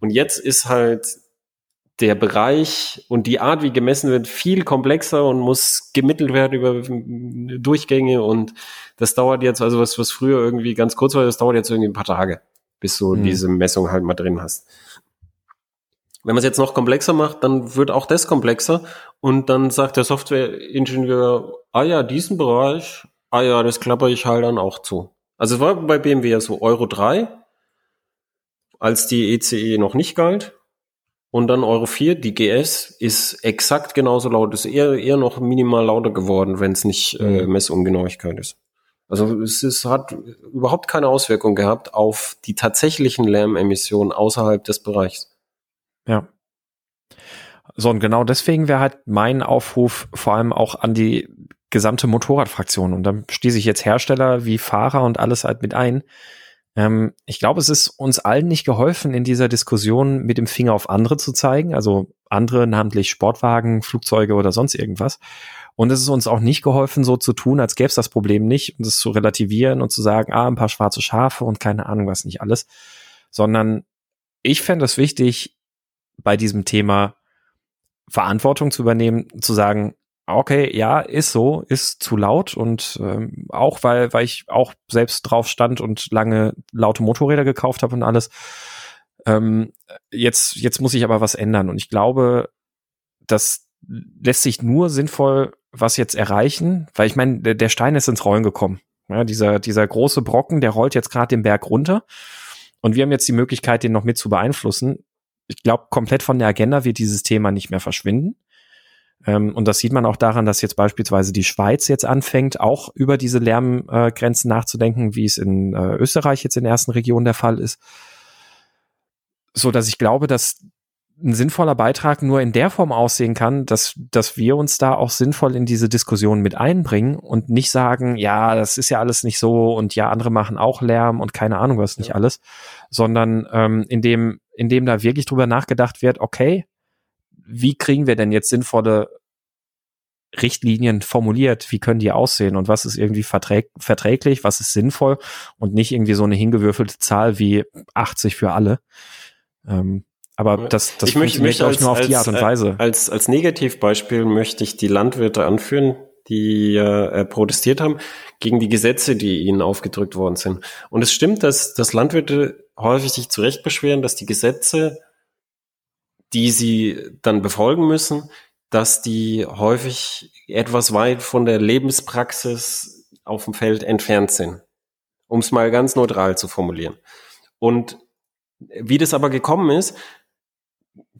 Und jetzt ist halt der Bereich und die Art, wie gemessen wird, viel komplexer und muss gemittelt werden über Durchgänge und das dauert jetzt, also was, was früher irgendwie ganz kurz war, das dauert jetzt irgendwie ein paar Tage, bis du mhm. diese Messung halt mal drin hast. Wenn man es jetzt noch komplexer macht, dann wird auch das komplexer und dann sagt der Softwareingenieur, ah ja, diesen Bereich, ah ja, das klapper ich halt dann auch zu. Also es war bei BMW ja so Euro 3, als die ECE e noch nicht galt. Und dann Euro 4, die GS, ist exakt genauso laut, ist eher, eher noch minimal lauter geworden, wenn es nicht äh, mhm. Messungenauigkeit ist. Also es ist, hat überhaupt keine Auswirkung gehabt auf die tatsächlichen Lärmemissionen außerhalb des Bereichs. Ja. So, und genau deswegen wäre halt mein Aufruf vor allem auch an die gesamte Motorradfraktion. Und dann schließe ich jetzt Hersteller wie Fahrer und alles halt mit ein. Ähm, ich glaube, es ist uns allen nicht geholfen, in dieser Diskussion mit dem Finger auf andere zu zeigen. Also andere, namentlich Sportwagen, Flugzeuge oder sonst irgendwas. Und es ist uns auch nicht geholfen, so zu tun, als gäbe es das Problem nicht und es zu relativieren und zu sagen, ah, ein paar schwarze Schafe und keine Ahnung was nicht alles. Sondern ich fände es wichtig, bei diesem Thema Verantwortung zu übernehmen, zu sagen, okay, ja, ist so, ist zu laut und ähm, auch weil, weil ich auch selbst drauf stand und lange laute Motorräder gekauft habe und alles. Ähm, jetzt, jetzt muss ich aber was ändern und ich glaube, das lässt sich nur sinnvoll was jetzt erreichen, weil ich meine, der, Stein ist ins Rollen gekommen. Ja, dieser, dieser große Brocken, der rollt jetzt gerade den Berg runter und wir haben jetzt die Möglichkeit, den noch mit zu beeinflussen ich glaube, komplett von der Agenda wird dieses Thema nicht mehr verschwinden. Ähm, und das sieht man auch daran, dass jetzt beispielsweise die Schweiz jetzt anfängt, auch über diese Lärmgrenzen äh, nachzudenken, wie es in äh, Österreich jetzt in der ersten Region der Fall ist. So dass ich glaube, dass ein sinnvoller Beitrag nur in der Form aussehen kann, dass, dass wir uns da auch sinnvoll in diese Diskussion mit einbringen und nicht sagen, ja, das ist ja alles nicht so und ja, andere machen auch Lärm und keine Ahnung was nicht ja. alles, sondern ähm, indem, indem da wirklich drüber nachgedacht wird, okay, wie kriegen wir denn jetzt sinnvolle Richtlinien formuliert, wie können die aussehen und was ist irgendwie verträg verträglich, was ist sinnvoll und nicht irgendwie so eine hingewürfelte Zahl wie 80 für alle. Ähm, aber das, das ich möchte, möchte als, nur auf als, die Art und Weise. Als, als Negativbeispiel möchte ich die Landwirte anführen, die äh, protestiert haben gegen die Gesetze, die ihnen aufgedrückt worden sind. Und es stimmt, dass, dass Landwirte häufig sich zu Recht beschweren, dass die Gesetze, die sie dann befolgen müssen, dass die häufig etwas weit von der Lebenspraxis auf dem Feld entfernt sind. Um es mal ganz neutral zu formulieren. Und wie das aber gekommen ist,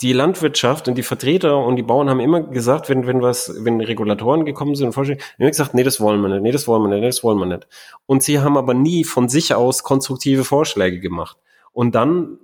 die Landwirtschaft und die Vertreter und die Bauern haben immer gesagt, wenn, wenn was, wenn Regulatoren gekommen sind und Vorschläge, haben immer gesagt, nee, das wollen wir nicht, nee, das wollen wir nicht, nee, das wollen wir nicht. Und sie haben aber nie von sich aus konstruktive Vorschläge gemacht. Und dann,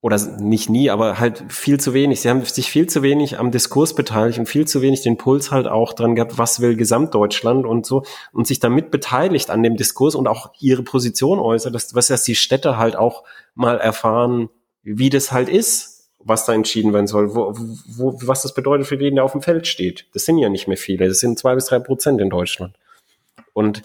oder nicht nie, aber halt viel zu wenig. Sie haben sich viel zu wenig am Diskurs beteiligt und viel zu wenig den Puls halt auch dran gehabt, was will Gesamtdeutschland und so und sich damit beteiligt an dem Diskurs und auch ihre Position äußert, dass, was dass die Städte halt auch mal erfahren, wie das halt ist was da entschieden werden soll, wo, wo, was das bedeutet für den, der auf dem Feld steht. Das sind ja nicht mehr viele, das sind zwei bis drei Prozent in Deutschland. Und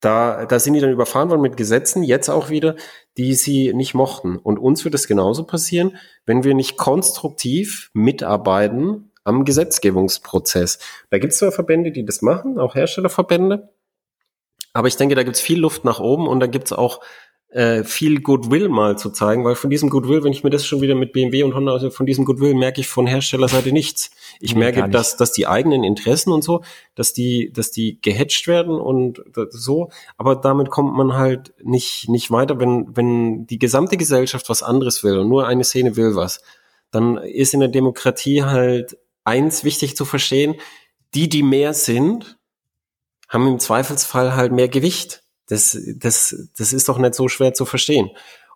da, da sind die dann überfahren worden mit Gesetzen, jetzt auch wieder, die sie nicht mochten. Und uns wird es genauso passieren, wenn wir nicht konstruktiv mitarbeiten am Gesetzgebungsprozess. Da gibt es zwar Verbände, die das machen, auch Herstellerverbände, aber ich denke, da gibt es viel Luft nach oben und da gibt es auch äh, viel Goodwill mal zu zeigen, weil von diesem Goodwill, wenn ich mir das schon wieder mit BMW und Honda, also von diesem Goodwill merke ich von Herstellerseite nichts. Ich nee, merke, dass, dass die eigenen Interessen und so, dass die, dass die gehatcht werden und so, aber damit kommt man halt nicht, nicht weiter, wenn, wenn die gesamte Gesellschaft was anderes will und nur eine Szene will was, dann ist in der Demokratie halt eins wichtig zu verstehen, die, die mehr sind, haben im Zweifelsfall halt mehr Gewicht. Das, das, das ist doch nicht so schwer zu verstehen.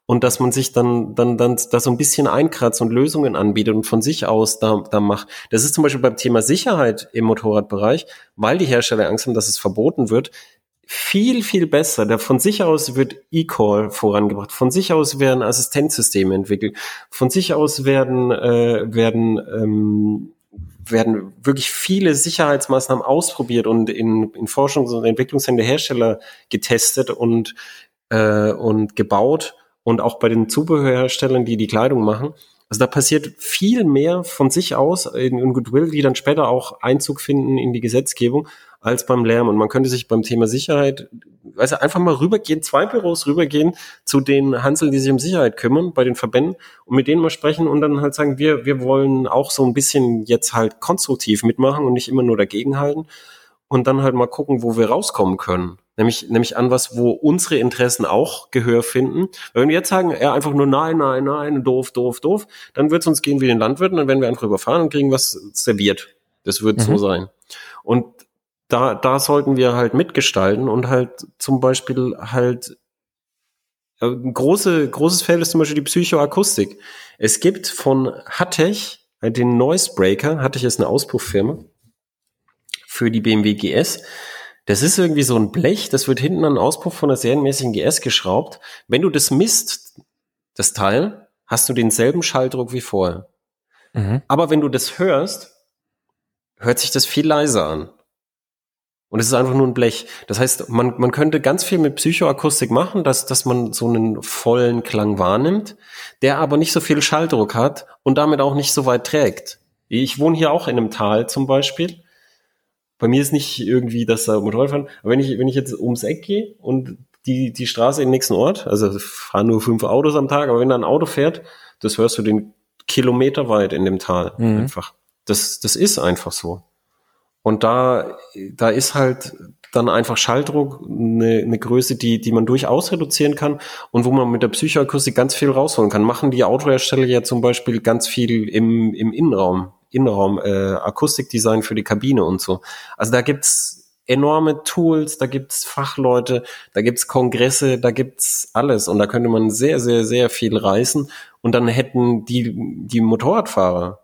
Und dass man sich dann, dann, dann da so ein bisschen einkratzt und Lösungen anbietet und von sich aus da, da macht. Das ist zum Beispiel beim Thema Sicherheit im Motorradbereich, weil die Hersteller Angst haben, dass es verboten wird, viel, viel besser. Da von sich aus wird E-Call vorangebracht. Von sich aus werden Assistenzsysteme entwickelt. Von sich aus werden, äh, werden ähm, werden wirklich viele Sicherheitsmaßnahmen ausprobiert und in, in Forschungs- und Entwicklungshände Hersteller getestet und, äh, und gebaut und auch bei den Zubehörherstellern, die die Kleidung machen. Also da passiert viel mehr von sich aus in, in Goodwill, die dann später auch Einzug finden in die Gesetzgebung, als beim Lärm. Und man könnte sich beim Thema Sicherheit, weißt du, einfach mal rübergehen, zwei Büros rübergehen zu den Hanseln, die sich um Sicherheit kümmern, bei den Verbänden und mit denen mal sprechen und dann halt sagen, wir, wir wollen auch so ein bisschen jetzt halt konstruktiv mitmachen und nicht immer nur dagegenhalten und dann halt mal gucken, wo wir rauskommen können. Nämlich, nämlich an was, wo unsere Interessen auch Gehör finden. Weil wenn wir jetzt sagen, ja, einfach nur nein, nein, nein, doof, doof, doof, dann wird es uns gehen wie den Landwirten, dann werden wir einfach überfahren und kriegen was serviert. Das wird mhm. so sein. Und da, da sollten wir halt mitgestalten und halt zum Beispiel halt äh, ein große, großes Feld ist zum Beispiel die Psychoakustik. Es gibt von Hattech äh, den Noise Breaker. Hattech ist eine Auspufffirma für die BMW GS. Das ist irgendwie so ein Blech, das wird hinten an den Auspuff von der serienmäßigen GS geschraubt. Wenn du das misst, das Teil, hast du denselben Schalldruck wie vorher. Mhm. Aber wenn du das hörst, hört sich das viel leiser an. Und es ist einfach nur ein Blech. Das heißt, man, man könnte ganz viel mit Psychoakustik machen, dass, dass man so einen vollen Klang wahrnimmt, der aber nicht so viel Schalldruck hat und damit auch nicht so weit trägt. Ich wohne hier auch in einem Tal zum Beispiel. Bei mir ist nicht irgendwie, dass da Motorrad fahren, aber wenn ich, wenn ich jetzt ums Eck gehe und die, die Straße im nächsten Ort, also fahren nur fünf Autos am Tag, aber wenn da ein Auto fährt, das hörst du den Kilometer weit in dem Tal mhm. einfach. Das, das ist einfach so. Und da, da ist halt dann einfach Schalldruck eine, eine Größe, die, die man durchaus reduzieren kann und wo man mit der Psychoakustik ganz viel rausholen kann. Machen die Autohersteller ja zum Beispiel ganz viel im, im Innenraum, Innenraum, äh, Akustikdesign für die Kabine und so. Also da gibt's enorme Tools, da gibt's Fachleute, da gibt's Kongresse, da gibt's alles und da könnte man sehr, sehr, sehr viel reißen und dann hätten die, die Motorradfahrer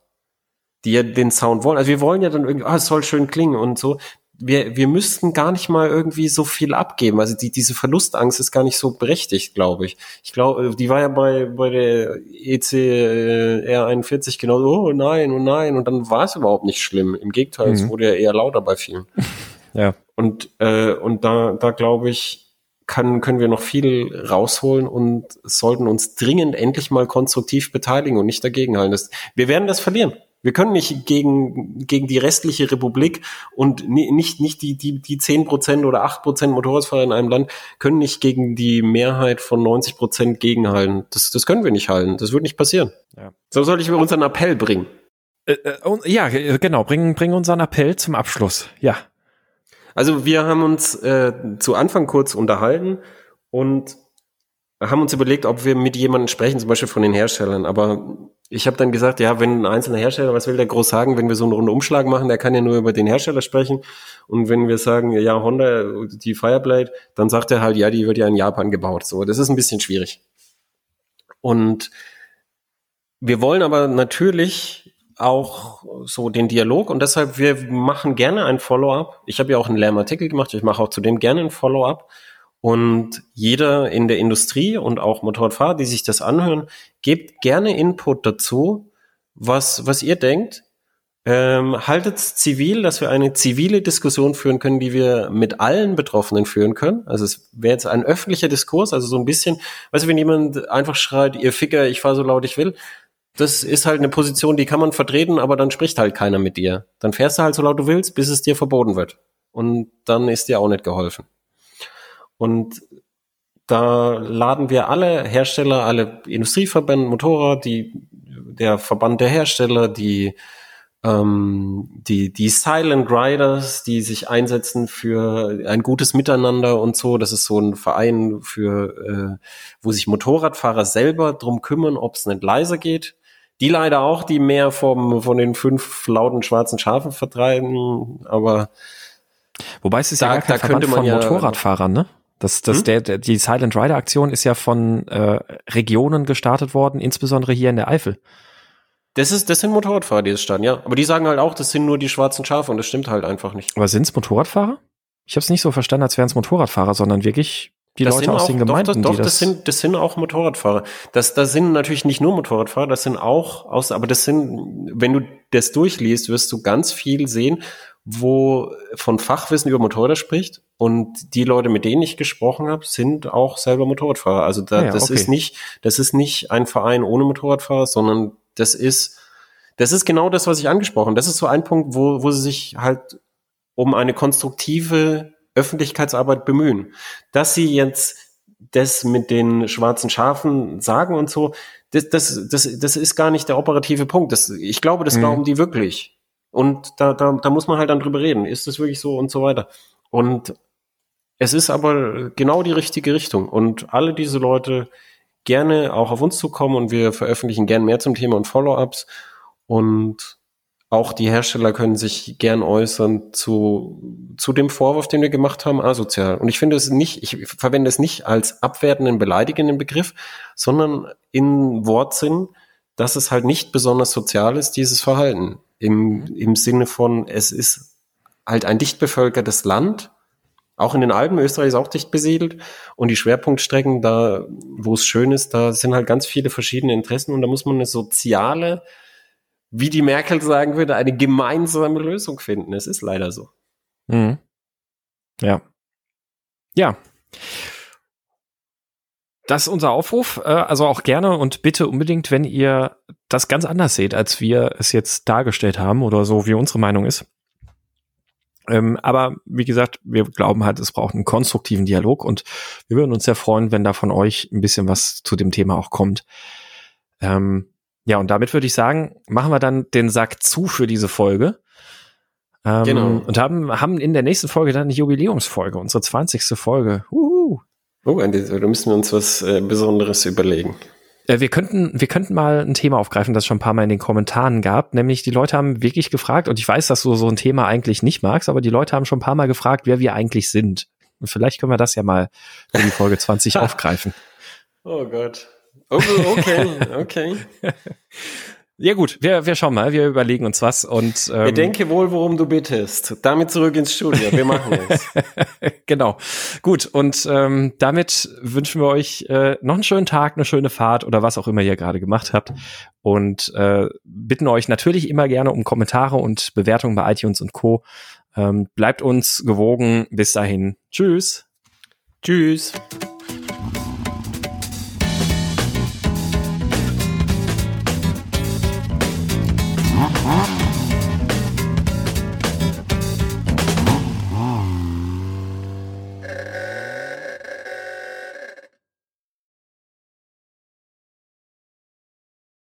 die ja den Sound wollen. Also wir wollen ja dann irgendwie, ah, es soll schön klingen und so. Wir, wir müssten gar nicht mal irgendwie so viel abgeben. Also die, diese Verlustangst ist gar nicht so berechtigt, glaube ich. Ich glaube, die war ja bei, bei der EC äh, R41 genau so, oh nein, oh nein. Und dann war es überhaupt nicht schlimm. Im Gegenteil, mhm. es wurde ja eher lauter bei vielen. ja. Und, äh, und da, da glaube ich, kann, können wir noch viel rausholen und sollten uns dringend endlich mal konstruktiv beteiligen und nicht dagegenhalten. Das, wir werden das verlieren. Wir können nicht gegen, gegen die restliche Republik und nicht, nicht die, die, die 10% oder 8% Motorradfahrer in einem Land können nicht gegen die Mehrheit von 90% gegenhalten. Das, das können wir nicht halten. Das wird nicht passieren. Ja. So soll ich unseren Appell bringen. Äh, äh, ja, genau. Bringen bring unseren Appell zum Abschluss. Ja. Also wir haben uns äh, zu Anfang kurz unterhalten und haben uns überlegt, ob wir mit jemandem sprechen, zum Beispiel von den Herstellern. Aber ich habe dann gesagt, ja, wenn ein einzelner Hersteller, was will der groß sagen, wenn wir so einen runden Umschlag machen, der kann ja nur über den Hersteller sprechen. Und wenn wir sagen, ja, Honda, die Fireblade, dann sagt er halt, ja, die wird ja in Japan gebaut. So, das ist ein bisschen schwierig. Und wir wollen aber natürlich auch so den Dialog und deshalb wir machen gerne ein Follow-up. Ich habe ja auch einen Lärmartikel gemacht, ich mache auch zudem gerne ein Follow-up und jeder in der Industrie und auch Motorradfahrer, die sich das anhören, gebt gerne Input dazu, was, was ihr denkt. Ähm, haltet es zivil, dass wir eine zivile Diskussion führen können, die wir mit allen Betroffenen führen können. Also es wäre jetzt ein öffentlicher Diskurs, also so ein bisschen, weißt du, wenn jemand einfach schreit, ihr Ficker, ich fahre so laut ich will, das ist halt eine Position, die kann man vertreten, aber dann spricht halt keiner mit dir. Dann fährst du halt so laut du willst, bis es dir verboten wird. Und dann ist dir auch nicht geholfen. Und da laden wir alle Hersteller, alle Industrieverbände, Motorrad, die, der Verband der Hersteller, die, ähm, die, die Silent Riders, die sich einsetzen für ein gutes Miteinander und so. Das ist so ein Verein für, äh, wo sich Motorradfahrer selber drum kümmern, ob es nicht leiser geht. Die leider auch, die mehr vom, von den fünf lauten schwarzen Schafen vertreiben, aber Wobei es ist da, ja gar kein da Verband von ja, Motorradfahrern, ne? Das, das, hm? der, der, die Silent Rider Aktion ist ja von äh, Regionen gestartet worden, insbesondere hier in der Eifel. Das ist, das sind Motorradfahrer, die es starten, ja. Aber die sagen halt auch, das sind nur die schwarzen Schafe und das stimmt halt einfach nicht. Aber sind es Motorradfahrer? Ich habe es nicht so verstanden, als wären es Motorradfahrer, sondern wirklich die das Leute aus auch, den Gemeinden, doch, das, doch, das, sind, das sind auch Motorradfahrer. Das, das sind natürlich nicht nur Motorradfahrer, das sind auch aus, aber das sind, wenn du das durchliest, wirst du ganz viel sehen, wo von Fachwissen über Motorräder spricht und die Leute, mit denen ich gesprochen habe, sind auch selber Motorradfahrer. Also da, ja, das okay. ist nicht, das ist nicht ein Verein ohne Motorradfahrer, sondern das ist, das ist genau das, was ich angesprochen. Das ist so ein Punkt, wo, wo sie sich halt um eine konstruktive Öffentlichkeitsarbeit bemühen. Dass sie jetzt das mit den schwarzen Schafen sagen und so, das, das, das, das ist gar nicht der operative Punkt. Das, ich glaube, das mhm. glauben die wirklich. Und da, da, da muss man halt dann drüber reden. Ist das wirklich so und so weiter. Und es ist aber genau die richtige Richtung. Und alle diese Leute gerne auch auf uns zukommen und wir veröffentlichen gern mehr zum Thema und Follow-ups. Und auch die Hersteller können sich gern äußern zu, zu dem Vorwurf, den wir gemacht haben, asozial. Und ich finde es nicht, ich verwende es nicht als abwertenden, beleidigenden Begriff, sondern in Wortsinn, dass es halt nicht besonders sozial ist, dieses Verhalten im, im Sinne von, es ist halt ein dicht bevölkertes Land. Auch in den Alpen, Österreich ist auch dicht besiedelt. Und die Schwerpunktstrecken, da, wo es schön ist, da sind halt ganz viele verschiedene Interessen und da muss man eine soziale, wie die Merkel sagen würde, eine gemeinsame Lösung finden. Es ist leider so. Mhm. Ja. Ja das ist unser Aufruf. Äh, also auch gerne und bitte unbedingt, wenn ihr das ganz anders seht, als wir es jetzt dargestellt haben oder so, wie unsere Meinung ist. Ähm, aber wie gesagt, wir glauben halt, es braucht einen konstruktiven Dialog und wir würden uns sehr freuen, wenn da von euch ein bisschen was zu dem Thema auch kommt. Ähm, ja, und damit würde ich sagen, machen wir dann den Sack zu für diese Folge. Ähm, genau. Und haben, haben in der nächsten Folge dann eine Jubiläumsfolge, unsere 20. Folge. Uhu. Oh, da müssen wir uns was äh, Besonderes überlegen. Äh, wir könnten, wir könnten mal ein Thema aufgreifen, das schon ein paar Mal in den Kommentaren gab. Nämlich die Leute haben wirklich gefragt, und ich weiß, dass du so ein Thema eigentlich nicht magst, aber die Leute haben schon ein paar Mal gefragt, wer wir eigentlich sind. Und vielleicht können wir das ja mal für die Folge 20 aufgreifen. Oh Gott. Okay, okay. Ja gut, wir, wir schauen mal, wir überlegen uns was und ähm, Bedenke wohl, worum du bittest. Damit zurück ins Studio, wir machen es. genau, gut und ähm, damit wünschen wir euch äh, noch einen schönen Tag, eine schöne Fahrt oder was auch immer ihr gerade gemacht habt und äh, bitten euch natürlich immer gerne um Kommentare und Bewertungen bei iTunes und Co. Ähm, bleibt uns gewogen, bis dahin, tschüss. Tschüss.